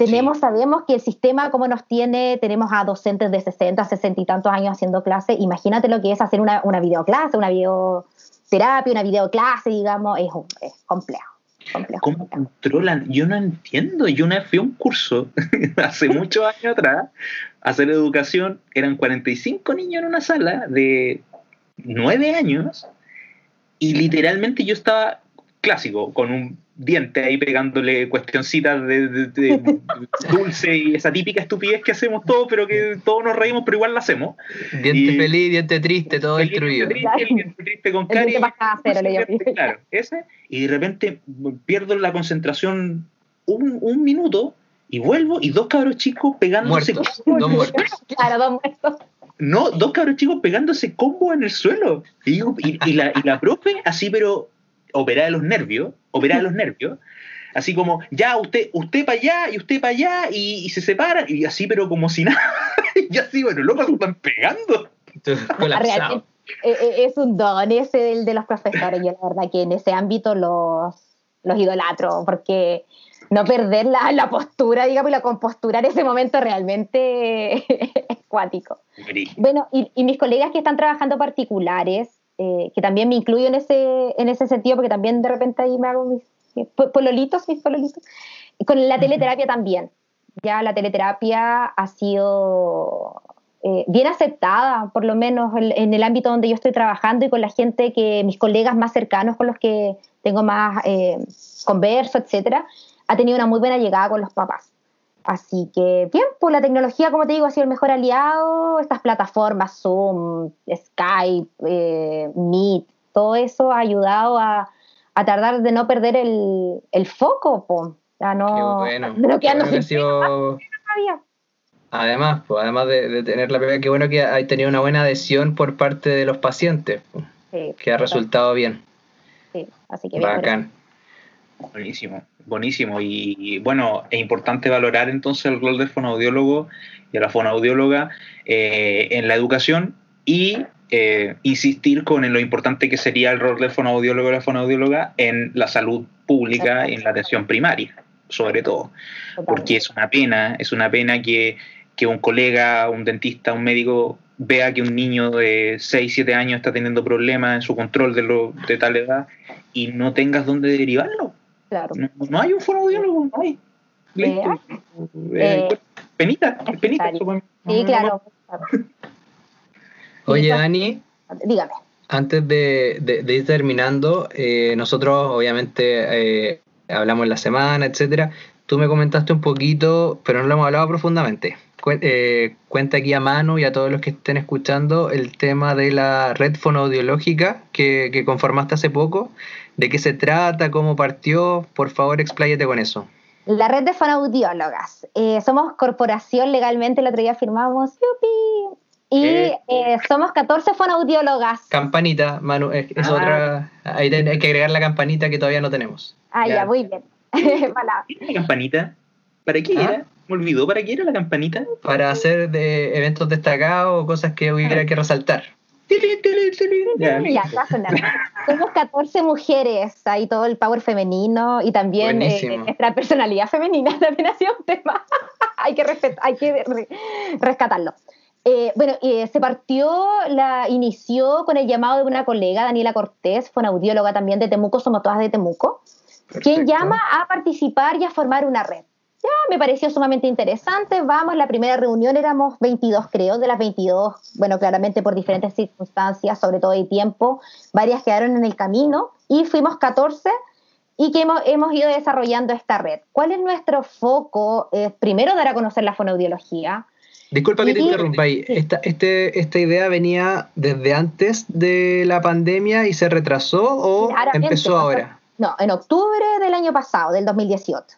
Tenemos, sabemos que el sistema como nos tiene, tenemos a docentes de 60, 60 y tantos años haciendo clase. Imagínate lo que es hacer una, una videoclase, una videoterapia, una videoclase, digamos, es, es complejo.
¿Cómo controlan? Yo no entiendo. Yo una vez fui a un curso hace muchos años atrás a hacer educación. Eran 45 niños en una sala de 9 años y literalmente yo estaba clásico, con un diente ahí pegándole cuestioncitas de, dulce y esa típica estupidez que hacemos todos, pero que todos nos reímos, pero igual la hacemos.
Diente feliz, diente triste, todo destruido.
Diente triste, diente triste con cari. Claro, ese, y de repente pierdo la concentración un, un, minuto y vuelvo y dos cabros chicos pegándose.
Muertos, dos muertos.
Claro, dos muertos.
No, dos cabros chicos pegándose combo en el suelo. Y, y, la, y la profe, así, pero operada los nervios, operada los nervios, así como, ya, usted, usted para allá y usted para allá, y, se separan, y así, pero como si nada. y así, bueno, locos están pegando.
Realmente, eh, eh, es un don ese el de los profesores. Yo la verdad que en ese ámbito los, los idolatro, porque no perder la, la, postura, digamos, y la compostura en ese momento realmente es cuático. Bueno, y, y, mis colegas que están trabajando particulares, eh, que también me incluyo en ese, en ese sentido, porque también de repente ahí me hago mis, pololitos, mis pololitos. Con la teleterapia también. Ya la teleterapia ha sido eh, bien aceptada, por lo menos en, el ámbito donde yo estoy trabajando y con la gente que, mis colegas más cercanos con los que tengo más eh, converso, etcétera ha tenido una muy buena llegada con los papás. Así que, bien, pues la tecnología, como te digo, ha sido el mejor aliado. Estas plataformas, Zoom, Skype, eh, Meet, todo eso ha ayudado a, a tardar de no perder el, el foco, pues. Ya no,
qué bueno. Sido... Además, pues, además de, tener la primera, qué bueno que hay tenido una buena adhesión por parte de los pacientes, que ha resultado bien.
Sí, así que bien.
Bacán.
Buenísimo, buenísimo. Y, bueno, es importante valorar entonces el rol del fonoaudiólogo y de la fonoaudióloga eh, en la educación y eh, insistir con lo importante que sería el rol del fonoaudiólogo y la fonoaudióloga en la salud pública, en la atención primaria, sobre todo. Porque es una pena, es una pena que, que un colega, un dentista, un médico vea que un niño de 6, 7 años está teniendo problemas en su control de, lo, de tal edad y no tengas dónde derivarlo.
Claro.
No, hay un fonoaudiólogo, no hay. Eh, eh, penita, penita.
Sí, claro.
Oye, Dani.
Dígame.
Antes de, ir terminando, eh, nosotros obviamente hablamos en la semana, etcétera. Tú me comentaste un poquito, pero no lo hemos hablado profundamente. cuenta aquí a mano y a todos los que estén escuchando el tema de la red fonoaudiológica que, que conformaste hace poco ¿De qué se trata? ¿Cómo partió? Por favor, expláyate con eso.
La red de fonoaudiólogas. Eh, somos corporación legalmente, el otro día firmamos, ¡yupi! Y eh, eh, somos 14 fonoaudiólogas.
Campanita, Manu, es, ah. otra. Ahí hay que agregar la campanita que todavía no tenemos.
Ah, ya, muy bien.
la campanita? ¿Para qué ¿Ah? era? Me olvidó, ¿para qué era la campanita?
Para hacer de eventos destacados o cosas que hubiera que resaltar.
Somos 14 mujeres, ahí todo el power femenino y también eh, nuestra personalidad femenina también ha sido un tema. hay que, hay que rescatarlo. Eh, bueno, eh, se partió, la inició con el llamado de una colega, Daniela Cortés, fue una audióloga también de Temuco, somos todas de Temuco, quien llama a participar y a formar una red. Ya, me pareció sumamente interesante. Vamos, la primera reunión éramos 22, creo, de las 22, bueno, claramente por diferentes circunstancias, sobre todo de tiempo, varias quedaron en el camino y fuimos 14 y que hemos, hemos ido desarrollando esta red. ¿Cuál es nuestro foco? primero, dar a conocer la fonoaudiología.
Disculpa que te interrumpa ahí. Esta, este, ¿Esta idea venía desde antes de la pandemia y se retrasó o empezó ahora?
No, en octubre del año pasado, del 2018.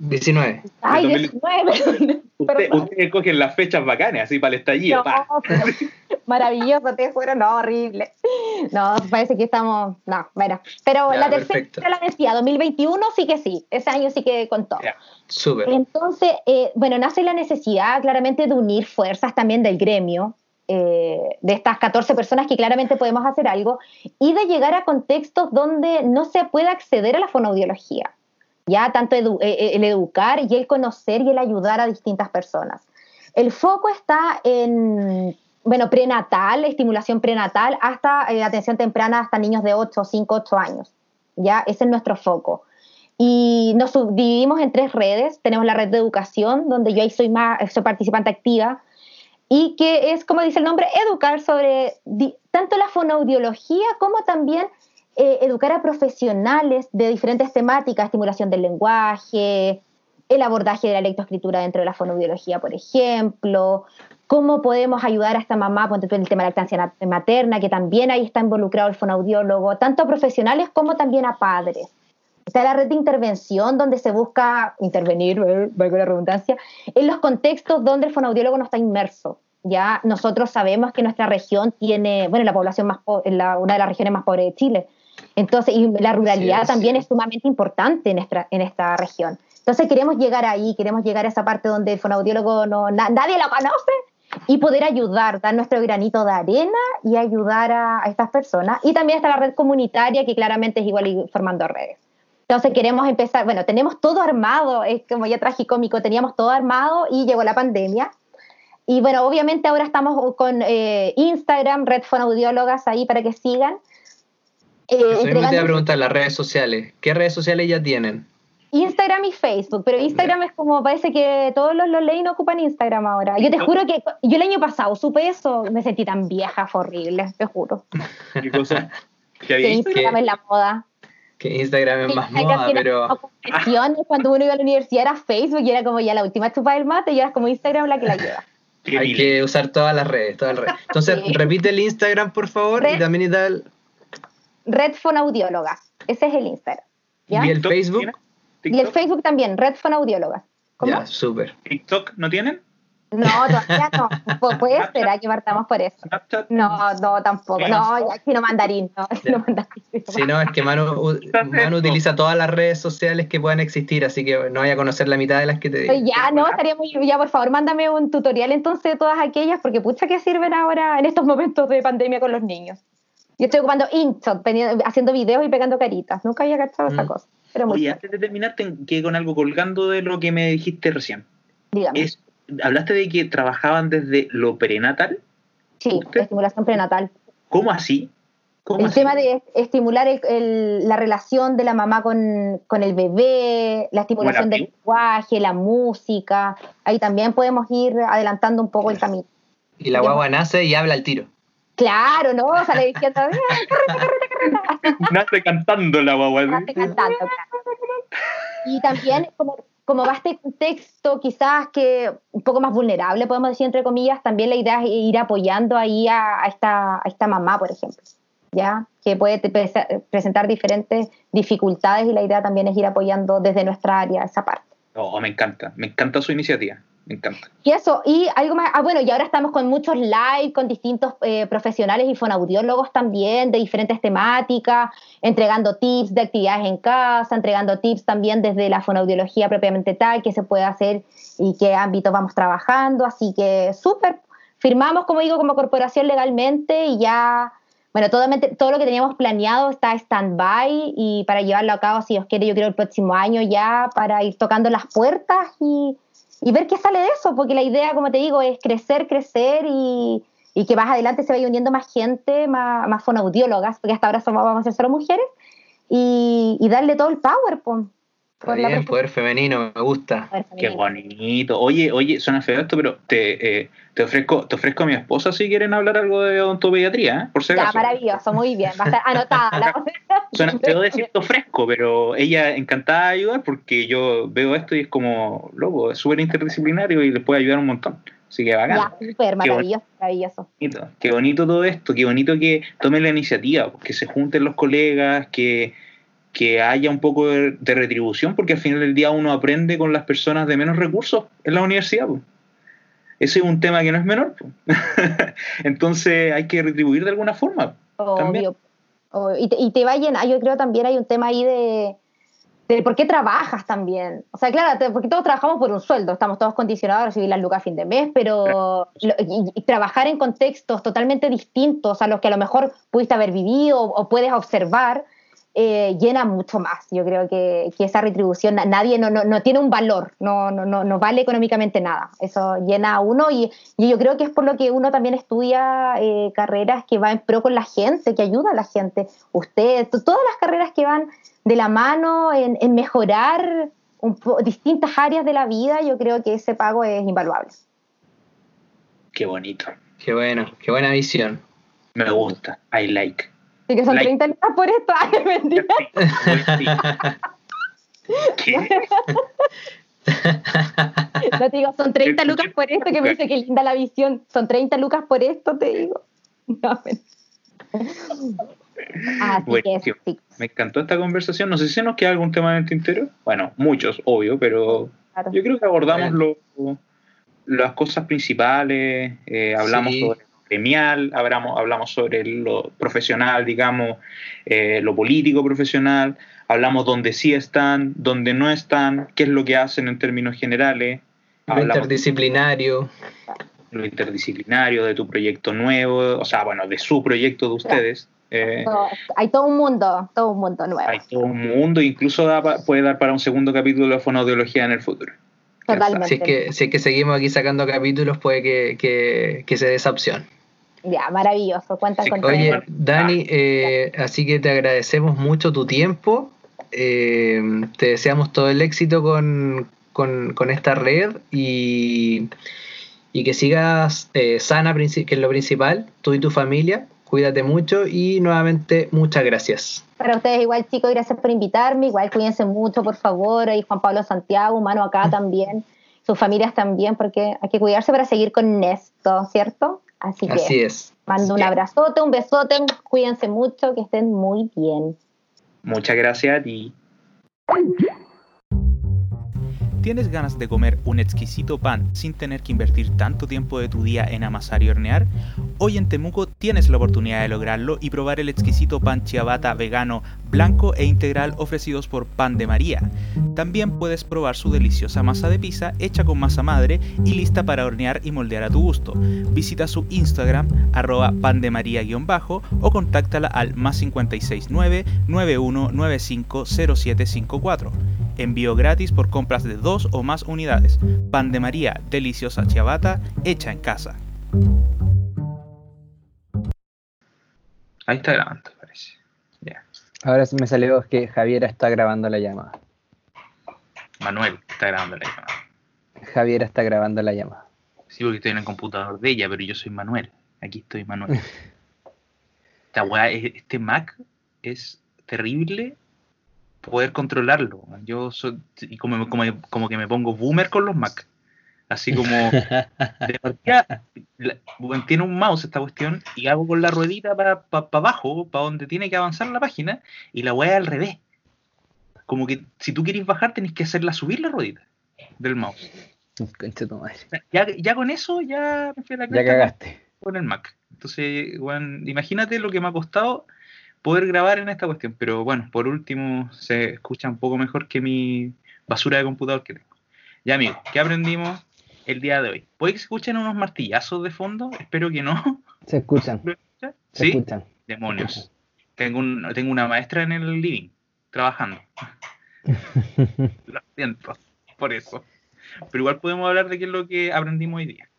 19.
Ay, 19.
Ustedes usted cogen las fechas bacanas, así para el estallido.
maravilloso, te juro, no, horrible. No, parece que estamos. No, bueno. Pero la tercera la decía, 2021 sí que sí. Ese año sí que contó.
Súper.
Entonces, eh, bueno, nace la necesidad claramente de unir fuerzas también del gremio. Eh, de estas 14 personas que claramente podemos hacer algo y de llegar a contextos donde no se pueda acceder a la fonoaudiología ya tanto el educar y el conocer y el ayudar a distintas personas. El foco está en, bueno, prenatal, estimulación prenatal, hasta atención temprana hasta niños de 8, 5, 8 años. ¿ya? Ese es nuestro foco. Y nos subdividimos en tres redes. Tenemos la red de educación, donde yo ahí soy, más, soy participante activa, y que es, como dice el nombre, educar sobre tanto la fonoaudiología como también eh, educar a profesionales de diferentes temáticas, estimulación del lenguaje, el abordaje de la lectoescritura dentro de la fonoaudiología, por ejemplo, cómo podemos ayudar a esta mamá, con el tema de la lactancia materna, que también ahí está involucrado el fonoaudiólogo, tanto a profesionales como también a padres. Está la red de intervención donde se busca intervenir, valga la redundancia, en los contextos donde el fonoaudiólogo no está inmerso. Ya nosotros sabemos que nuestra región tiene, bueno, la población más una de las regiones más pobres de Chile. Entonces, y la ruralidad también es sumamente importante en esta, en esta región. Entonces queremos llegar ahí, queremos llegar a esa parte donde el fonoaudiólogo no, nadie lo conoce y poder ayudar, dar nuestro granito de arena y ayudar a, a, estas personas. Y también está la red comunitaria que claramente es igual formando redes. Entonces queremos empezar, bueno, tenemos todo armado, es como ya tragicómico, teníamos todo armado y llegó la pandemia. Y bueno, obviamente ahora estamos con eh, Instagram, Red Audiólogas ahí para que sigan.
Eh, me te voy a preguntar las redes sociales. ¿Qué redes sociales ya tienen?
Instagram y Facebook, pero Instagram es como, parece que todos los, los no ocupan Instagram ahora. Yo te juro que yo el año pasado supe eso, me sentí tan vieja, fue horrible, te juro.
¿Qué cosa?
¿Qué Instagram es la moda
que Instagram es más moda, pero...
Cuando uno iba a la universidad era Facebook y era como ya la última chupa del mate y ahora es como Instagram la que la lleva.
Hay que usar todas las redes, todas las redes. Entonces, repite el Instagram, por favor, y también está el...
Red Audiólogas, ese es el Instagram.
¿Y el Facebook?
Y el Facebook también, Red Audiólogas.
Ya, súper.
¿TikTok no tienen?
No, todavía no. Puede esperar que partamos por eso. No, no, tampoco. No, ya no mandarín. No, no mandarín.
Sí, no, es que Manu, Manu utiliza todas las redes sociales que puedan existir, así que no vaya a conocer la mitad de las que te digo.
Ya, no, estaría muy. Ya, por favor, mándame un tutorial entonces de todas aquellas, porque pucha que sirven ahora en estos momentos de pandemia con los niños. Yo estoy ocupando InShot, haciendo videos y pegando caritas. Nunca había gastado esa mm. cosa. Pero muy
Oye, antes de terminar, quedé con algo colgando de lo que me dijiste recién.
Dígame
hablaste de que trabajaban desde lo prenatal.
Sí, estimulación prenatal.
¿Cómo así?
el tema de estimular la relación de la mamá con, el bebé, la estimulación del lenguaje, la música. Ahí también podemos ir adelantando un poco el camino.
Y la guagua nace y habla al tiro.
Claro, ¿no? Sale diciendo,
Nace cantando la guagua.
Nace cantando, Y también, como como va este contexto quizás que un poco más vulnerable, podemos decir entre comillas, también la idea es ir apoyando ahí a, esta, a esta mamá, por ejemplo, ¿ya? que puede presentar diferentes dificultades y la idea también es ir apoyando desde nuestra área esa parte.
Oh, me encanta, me encanta su iniciativa me encanta.
Y eso, y algo más, ah, bueno, y ahora estamos con muchos live, con distintos eh, profesionales y fonaudiólogos también de diferentes temáticas, entregando tips de actividades en casa, entregando tips también desde la fonaudiología propiamente tal, qué se puede hacer y qué ámbitos vamos trabajando, así que súper, firmamos, como digo, como corporación legalmente y ya... Bueno, todo, todo lo que teníamos planeado está stand-by y para llevarlo a cabo, si Dios quiere, yo creo el próximo año ya, para ir tocando las puertas y, y ver qué sale de eso, porque la idea, como te digo, es crecer, crecer y, y que más adelante se vaya uniendo más gente, más, más fonoaudiólogas, porque hasta ahora somos, vamos a ser solo mujeres, y, y darle todo el power. Por,
por bien, poder femenino, me gusta.
Qué bonito. Oye, oye, suena feo esto, pero te, eh, te, ofrezco, te ofrezco a mi esposa si quieren hablar algo de odontopediatría, ¿eh? por si acaso.
Ya, maravilloso, muy bien, va a estar anotada.
suena feo decir ofrezco, pero ella encantada de ayudar porque yo veo esto y es como, loco, es súper interdisciplinario y les puede ayudar un montón. Así que bacán.
Ya, súper, maravilloso, maravilloso.
Qué bonito todo esto, qué bonito que tomen la iniciativa, que se junten los colegas, que que haya un poco de, retribución, porque al final del día uno aprende con las personas de menos recursos en la universidad. Ese es un tema que no es menor. Entonces hay que retribuir de alguna forma.
Obvio. Y, te, y te va a yo creo también hay un tema ahí de, de por qué trabajas también. O sea, claro, porque todos trabajamos por un sueldo, estamos todos condicionados a recibir las lucas a fin de mes, pero trabajar en contextos totalmente distintos a los que a lo mejor pudiste haber vivido o puedes observar, eh, llena mucho más. Yo creo que, esa retribución, nadie no, no, tiene un valor, no, no, no, vale económicamente nada. Eso llena a uno y, yo creo que es por lo que uno también estudia eh, carreras que va en pro con la gente, que ayuda a la gente. Usted, todas las carreras que van de la mano en, mejorar distintas áreas de la vida, yo creo que ese pago es invaluable.
Qué bonito.
Qué bueno, qué buena visión.
Me gusta, I like.
Y que son 30 lucas por esto, ay, mentira. ¿Qué? No te digo, son 30 lucas por esto, que me dice que linda la visión. Son 30 lucas por esto, te digo. No,
me encantó esta conversación. No sé si nos queda algún tema en el tintero. Bueno, muchos, obvio, pero yo creo que abordamos lo, las cosas principales, eh, hablamos sobre gremial, hablamos, hablamos sobre lo profesional, digamos, eh, lo político profesional, hablamos donde sí están, donde no están, qué es lo que hacen en términos generales.
Lo interdisciplinario.
Lo interdisciplinario de tu proyecto nuevo, o sea, bueno, de su proyecto de ustedes.
Eh, hay todo un mundo, todo un mundo nuevo.
Hay todo un mundo, incluso puede dar para un segundo capítulo de fonoaudiología en el futuro.
Si es, que, si es que seguimos aquí sacando capítulos, puede que, que, se dé esa opción.
Ya, maravilloso. Cuenta con
Oye, Dani, eh, así que te agradecemos mucho tu tiempo. Eh, te deseamos todo el éxito con, esta red y, y que sigas eh, sana, que es lo principal, tú y tu familia. Cuídate mucho y nuevamente muchas gracias.
Para ustedes igual chicos, gracias por invitarme, igual cuídense mucho por favor, y Juan Pablo Santiago, humano acá también, sus familias también, porque hay que cuidarse para seguir con esto, ¿cierto? Así que
Así es.
mando un abrazote, un besote, cuídense mucho, que estén muy bien.
Muchas gracias a ti.
¿Tienes ganas de comer un exquisito pan sin tener que invertir tanto tiempo de tu día en amasar y hornear? Hoy en Temuco tienes la oportunidad de lograrlo y probar el exquisito pan ciabatta vegano, blanco e integral ofrecidos por Pan de María. También puedes probar su deliciosa masa de pizza hecha con masa madre y lista para hornear y moldear a tu gusto. Visita su Instagram arroba pandemaría-bajo o contáctala al más 569 91950754. Envío gratis por compras de dos o más unidades. Pan de María, deliciosa ciabatta, hecha en casa.
Ahí está grabando, parece.
Ahora me salió que Javiera está grabando la llamada.
Manuel está grabando la llamada.
Javiera está grabando la llamada.
Sí, porque estoy en el computador de ella, pero yo soy Manuel. Aquí estoy Manuel. este Mac es terrible poder controlarlo. Yo soy, y como, como, que me pongo boomer con los Mac. Así como, de partida, tiene un mouse esta cuestión y hago con la ruedita para abajo, para donde tiene que avanzar la página, y la voy al revés. Como que si tú quieres bajar, tenés que hacerla subir la ruedita del mouse. Ya, ya con eso, ya
me fui a la Ya cagaste.
Con el Mac. Entonces, bueno, imagínate lo que me ha costado poder grabar en esta cuestión. Pero bueno, por último, se escucha un poco mejor que mi basura de computador que tengo. Ya amigos, ¿qué aprendimos el día de hoy? ¿Puede que se escuchen unos martillazos de fondo? Espero que no.
Se escuchan.
Se ¿Sí? escuchan. Demonios. Tengo, un, tengo una maestra en el living, trabajando. lo siento, por eso. Pero igual podemos hablar de qué es lo que aprendimos hoy día.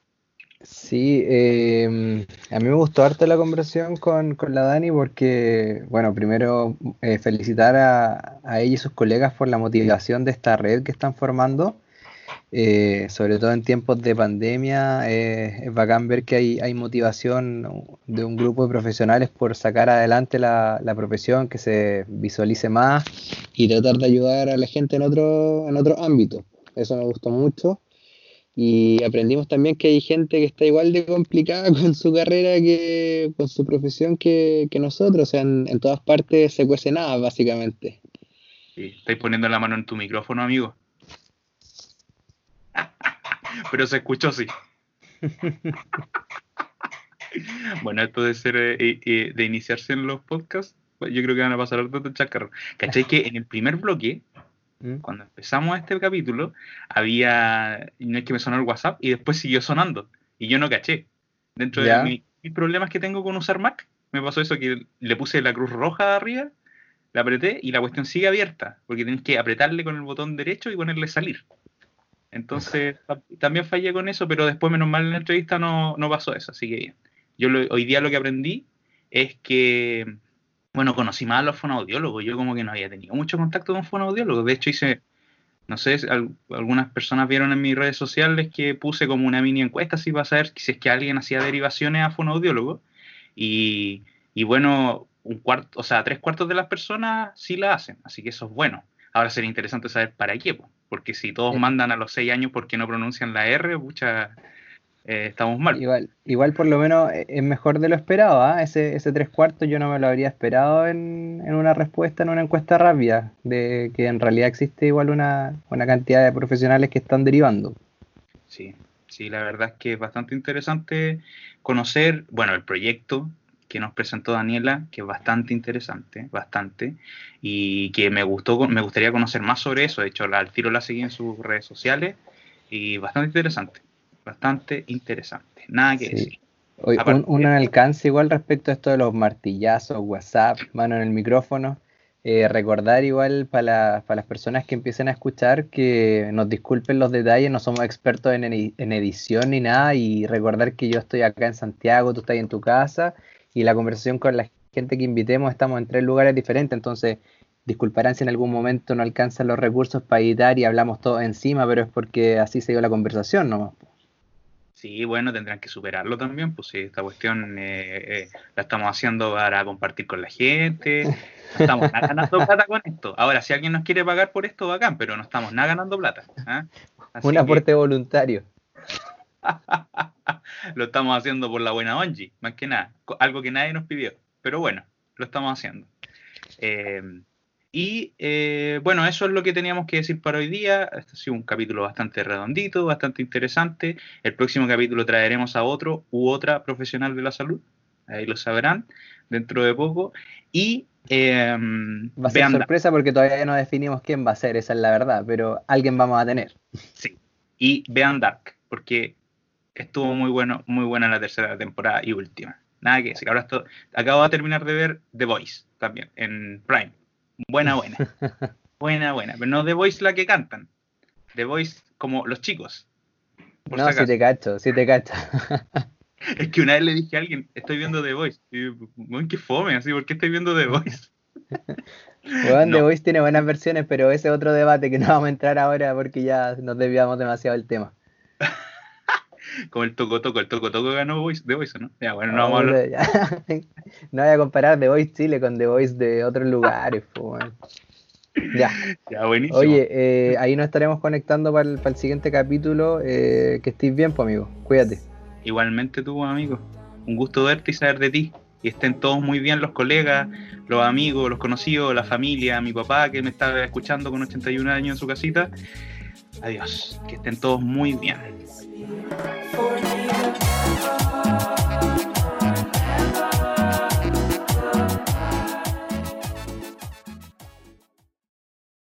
Sí, eh, a mí me gustó harto la conversación con, la Dani porque, bueno, primero eh, felicitar a, ella y sus colegas por la motivación de esta red que están formando, eh, sobre todo en tiempos de pandemia. es bacán ver que hay, hay, motivación de un grupo de profesionales por sacar adelante la, la, profesión, que se visualice más y tratar de ayudar a la gente en otro, en otro ámbito. Eso me gustó mucho. Y aprendimos también que hay gente que está igual de complicada con su carrera que con su profesión que, nosotros. O sea, en, todas partes se cuece nada, básicamente.
Sí, estáis poniendo la mano en tu micrófono, amigo. Pero se escuchó, sí. bueno, esto de ser eh, eh, de iniciarse en los podcasts, yo creo que van a pasar de chacarro. ¿Cachai? Que en el primer bloque ¿Mm? Cuando empezamos este capítulo, había. No es que me sonó el WhatsApp y después siguió sonando. Y yo no caché. Dentro de mis, problemas que tengo con usar Mac, me pasó eso que le puse la cruz roja arriba la apreté y la cuestión sigue abierta, porque tienes que apretarle con el botón derecho y ponerle salir. Entonces, también fallé con eso, pero después, menos mal, en la entrevista no, no pasó eso, así que bien. Yo hoy día lo que aprendí es que, bueno, conocí más a los fonoaudiólogos. Yo como que no había tenido mucho contacto con fonoaudiólogos. De hecho, hice, no sé, algunas personas vieron en mis redes sociales que puse como una mini encuesta así para saber si es que alguien hacía derivaciones a fonoaudiólogos. Y, y bueno, un cuarto, o sea, tres cuartos de las personas sí la hacen, así que eso es bueno. Ahora sería interesante saber para qué, porque si todos mandan a los seis años porque no pronuncian la R, mucha, eh, estamos mal.
Igual, igual por lo menos eh, es mejor de lo esperado, ¿ah? ese, ese tres cuartos yo no me lo habría esperado en, en, una respuesta, en una encuesta rápida, de que en realidad existe igual una, una cantidad de profesionales que están derivando.
Sí, sí, la verdad es que es bastante interesante conocer, bueno, el proyecto, que nos presentó Daniela, que es bastante interesante, bastante, y que me gustó, me gustaría conocer más sobre eso. De hecho, al tiro la seguí en sus redes sociales y bastante interesante, bastante interesante. Nada que decir.
un, alcance igual respecto a esto de los martillazos, WhatsApp, mano en el micrófono. Eh, recordar igual para, las personas que empiecen a escuchar que nos disculpen los detalles, no somos expertos en, en, edición ni nada y recordar que yo estoy acá en Santiago, tú estás en tu casa y la conversación con la gente que invitemos estamos en tres lugares diferentes, entonces disculparán si en algún momento no alcanzan los recursos para editar y hablamos todo encima, pero es porque así se dio la conversación nomás.
Sí, bueno, tendrán que superarlo también, pues sí, esta cuestión eh, eh, la estamos haciendo para compartir con la gente, no estamos nada ganando plata con esto. Ahora, si alguien nos quiere pagar por esto, bacán, pero no estamos nada ganando plata. ¿ah?
Un aporte voluntario.
lo estamos haciendo por la buena Onji, más que nada. Algo que nadie nos pidió. Pero bueno, lo estamos haciendo. Eh, y eh, bueno, eso es lo que teníamos que decir para hoy día. Este ha sido un capítulo bastante redondito, bastante interesante. El próximo capítulo traeremos a otro u otra profesional de la salud. Ahí lo sabrán dentro de poco. Y eh,
va a ser sorpresa porque todavía no definimos quién va a ser, esa es la verdad, pero alguien vamos a tener.
Sí. Y vean Dark, porque estuvo muy bueno, muy buena la tercera temporada y última. Nada que decir. Ahora esto, acabo de terminar de ver The Voice también en Prime. Buena, buena. buena, buena. Pero no The Voice la que cantan. The Voice como los chicos.
no, si, te cacho, si te cacho.
es que una vez le dije a alguien, estoy viendo The Voice. Y, bueno, qué fome, así, ¿por qué estoy viendo The Voice?
Bueno, The Voice tiene buenas versiones, pero ese otro debate que no vamos a entrar ahora porque ya nos desviamos demasiado del tema.
como el Toco Toco, el Toco Toco ganó Voice, The Voice, ¿no? Ya, bueno, no, vamos a
hablar. no voy a comparar The Voice Chile con The Voice de otros lugares, pues, Ya.
Ya, buenísimo.
Oye, eh, ahí nos estaremos conectando para el, siguiente capítulo. Eh, que estés bien, pues, amigo. Cuídate.
Igualmente tú, amigo. Un gusto verte y saber de ti. Y estén todos muy bien los colegas, los amigos, los conocidos, la familia, mi papá que me está escuchando con 81 años en su casita. Adiós. Que estén todos muy bien.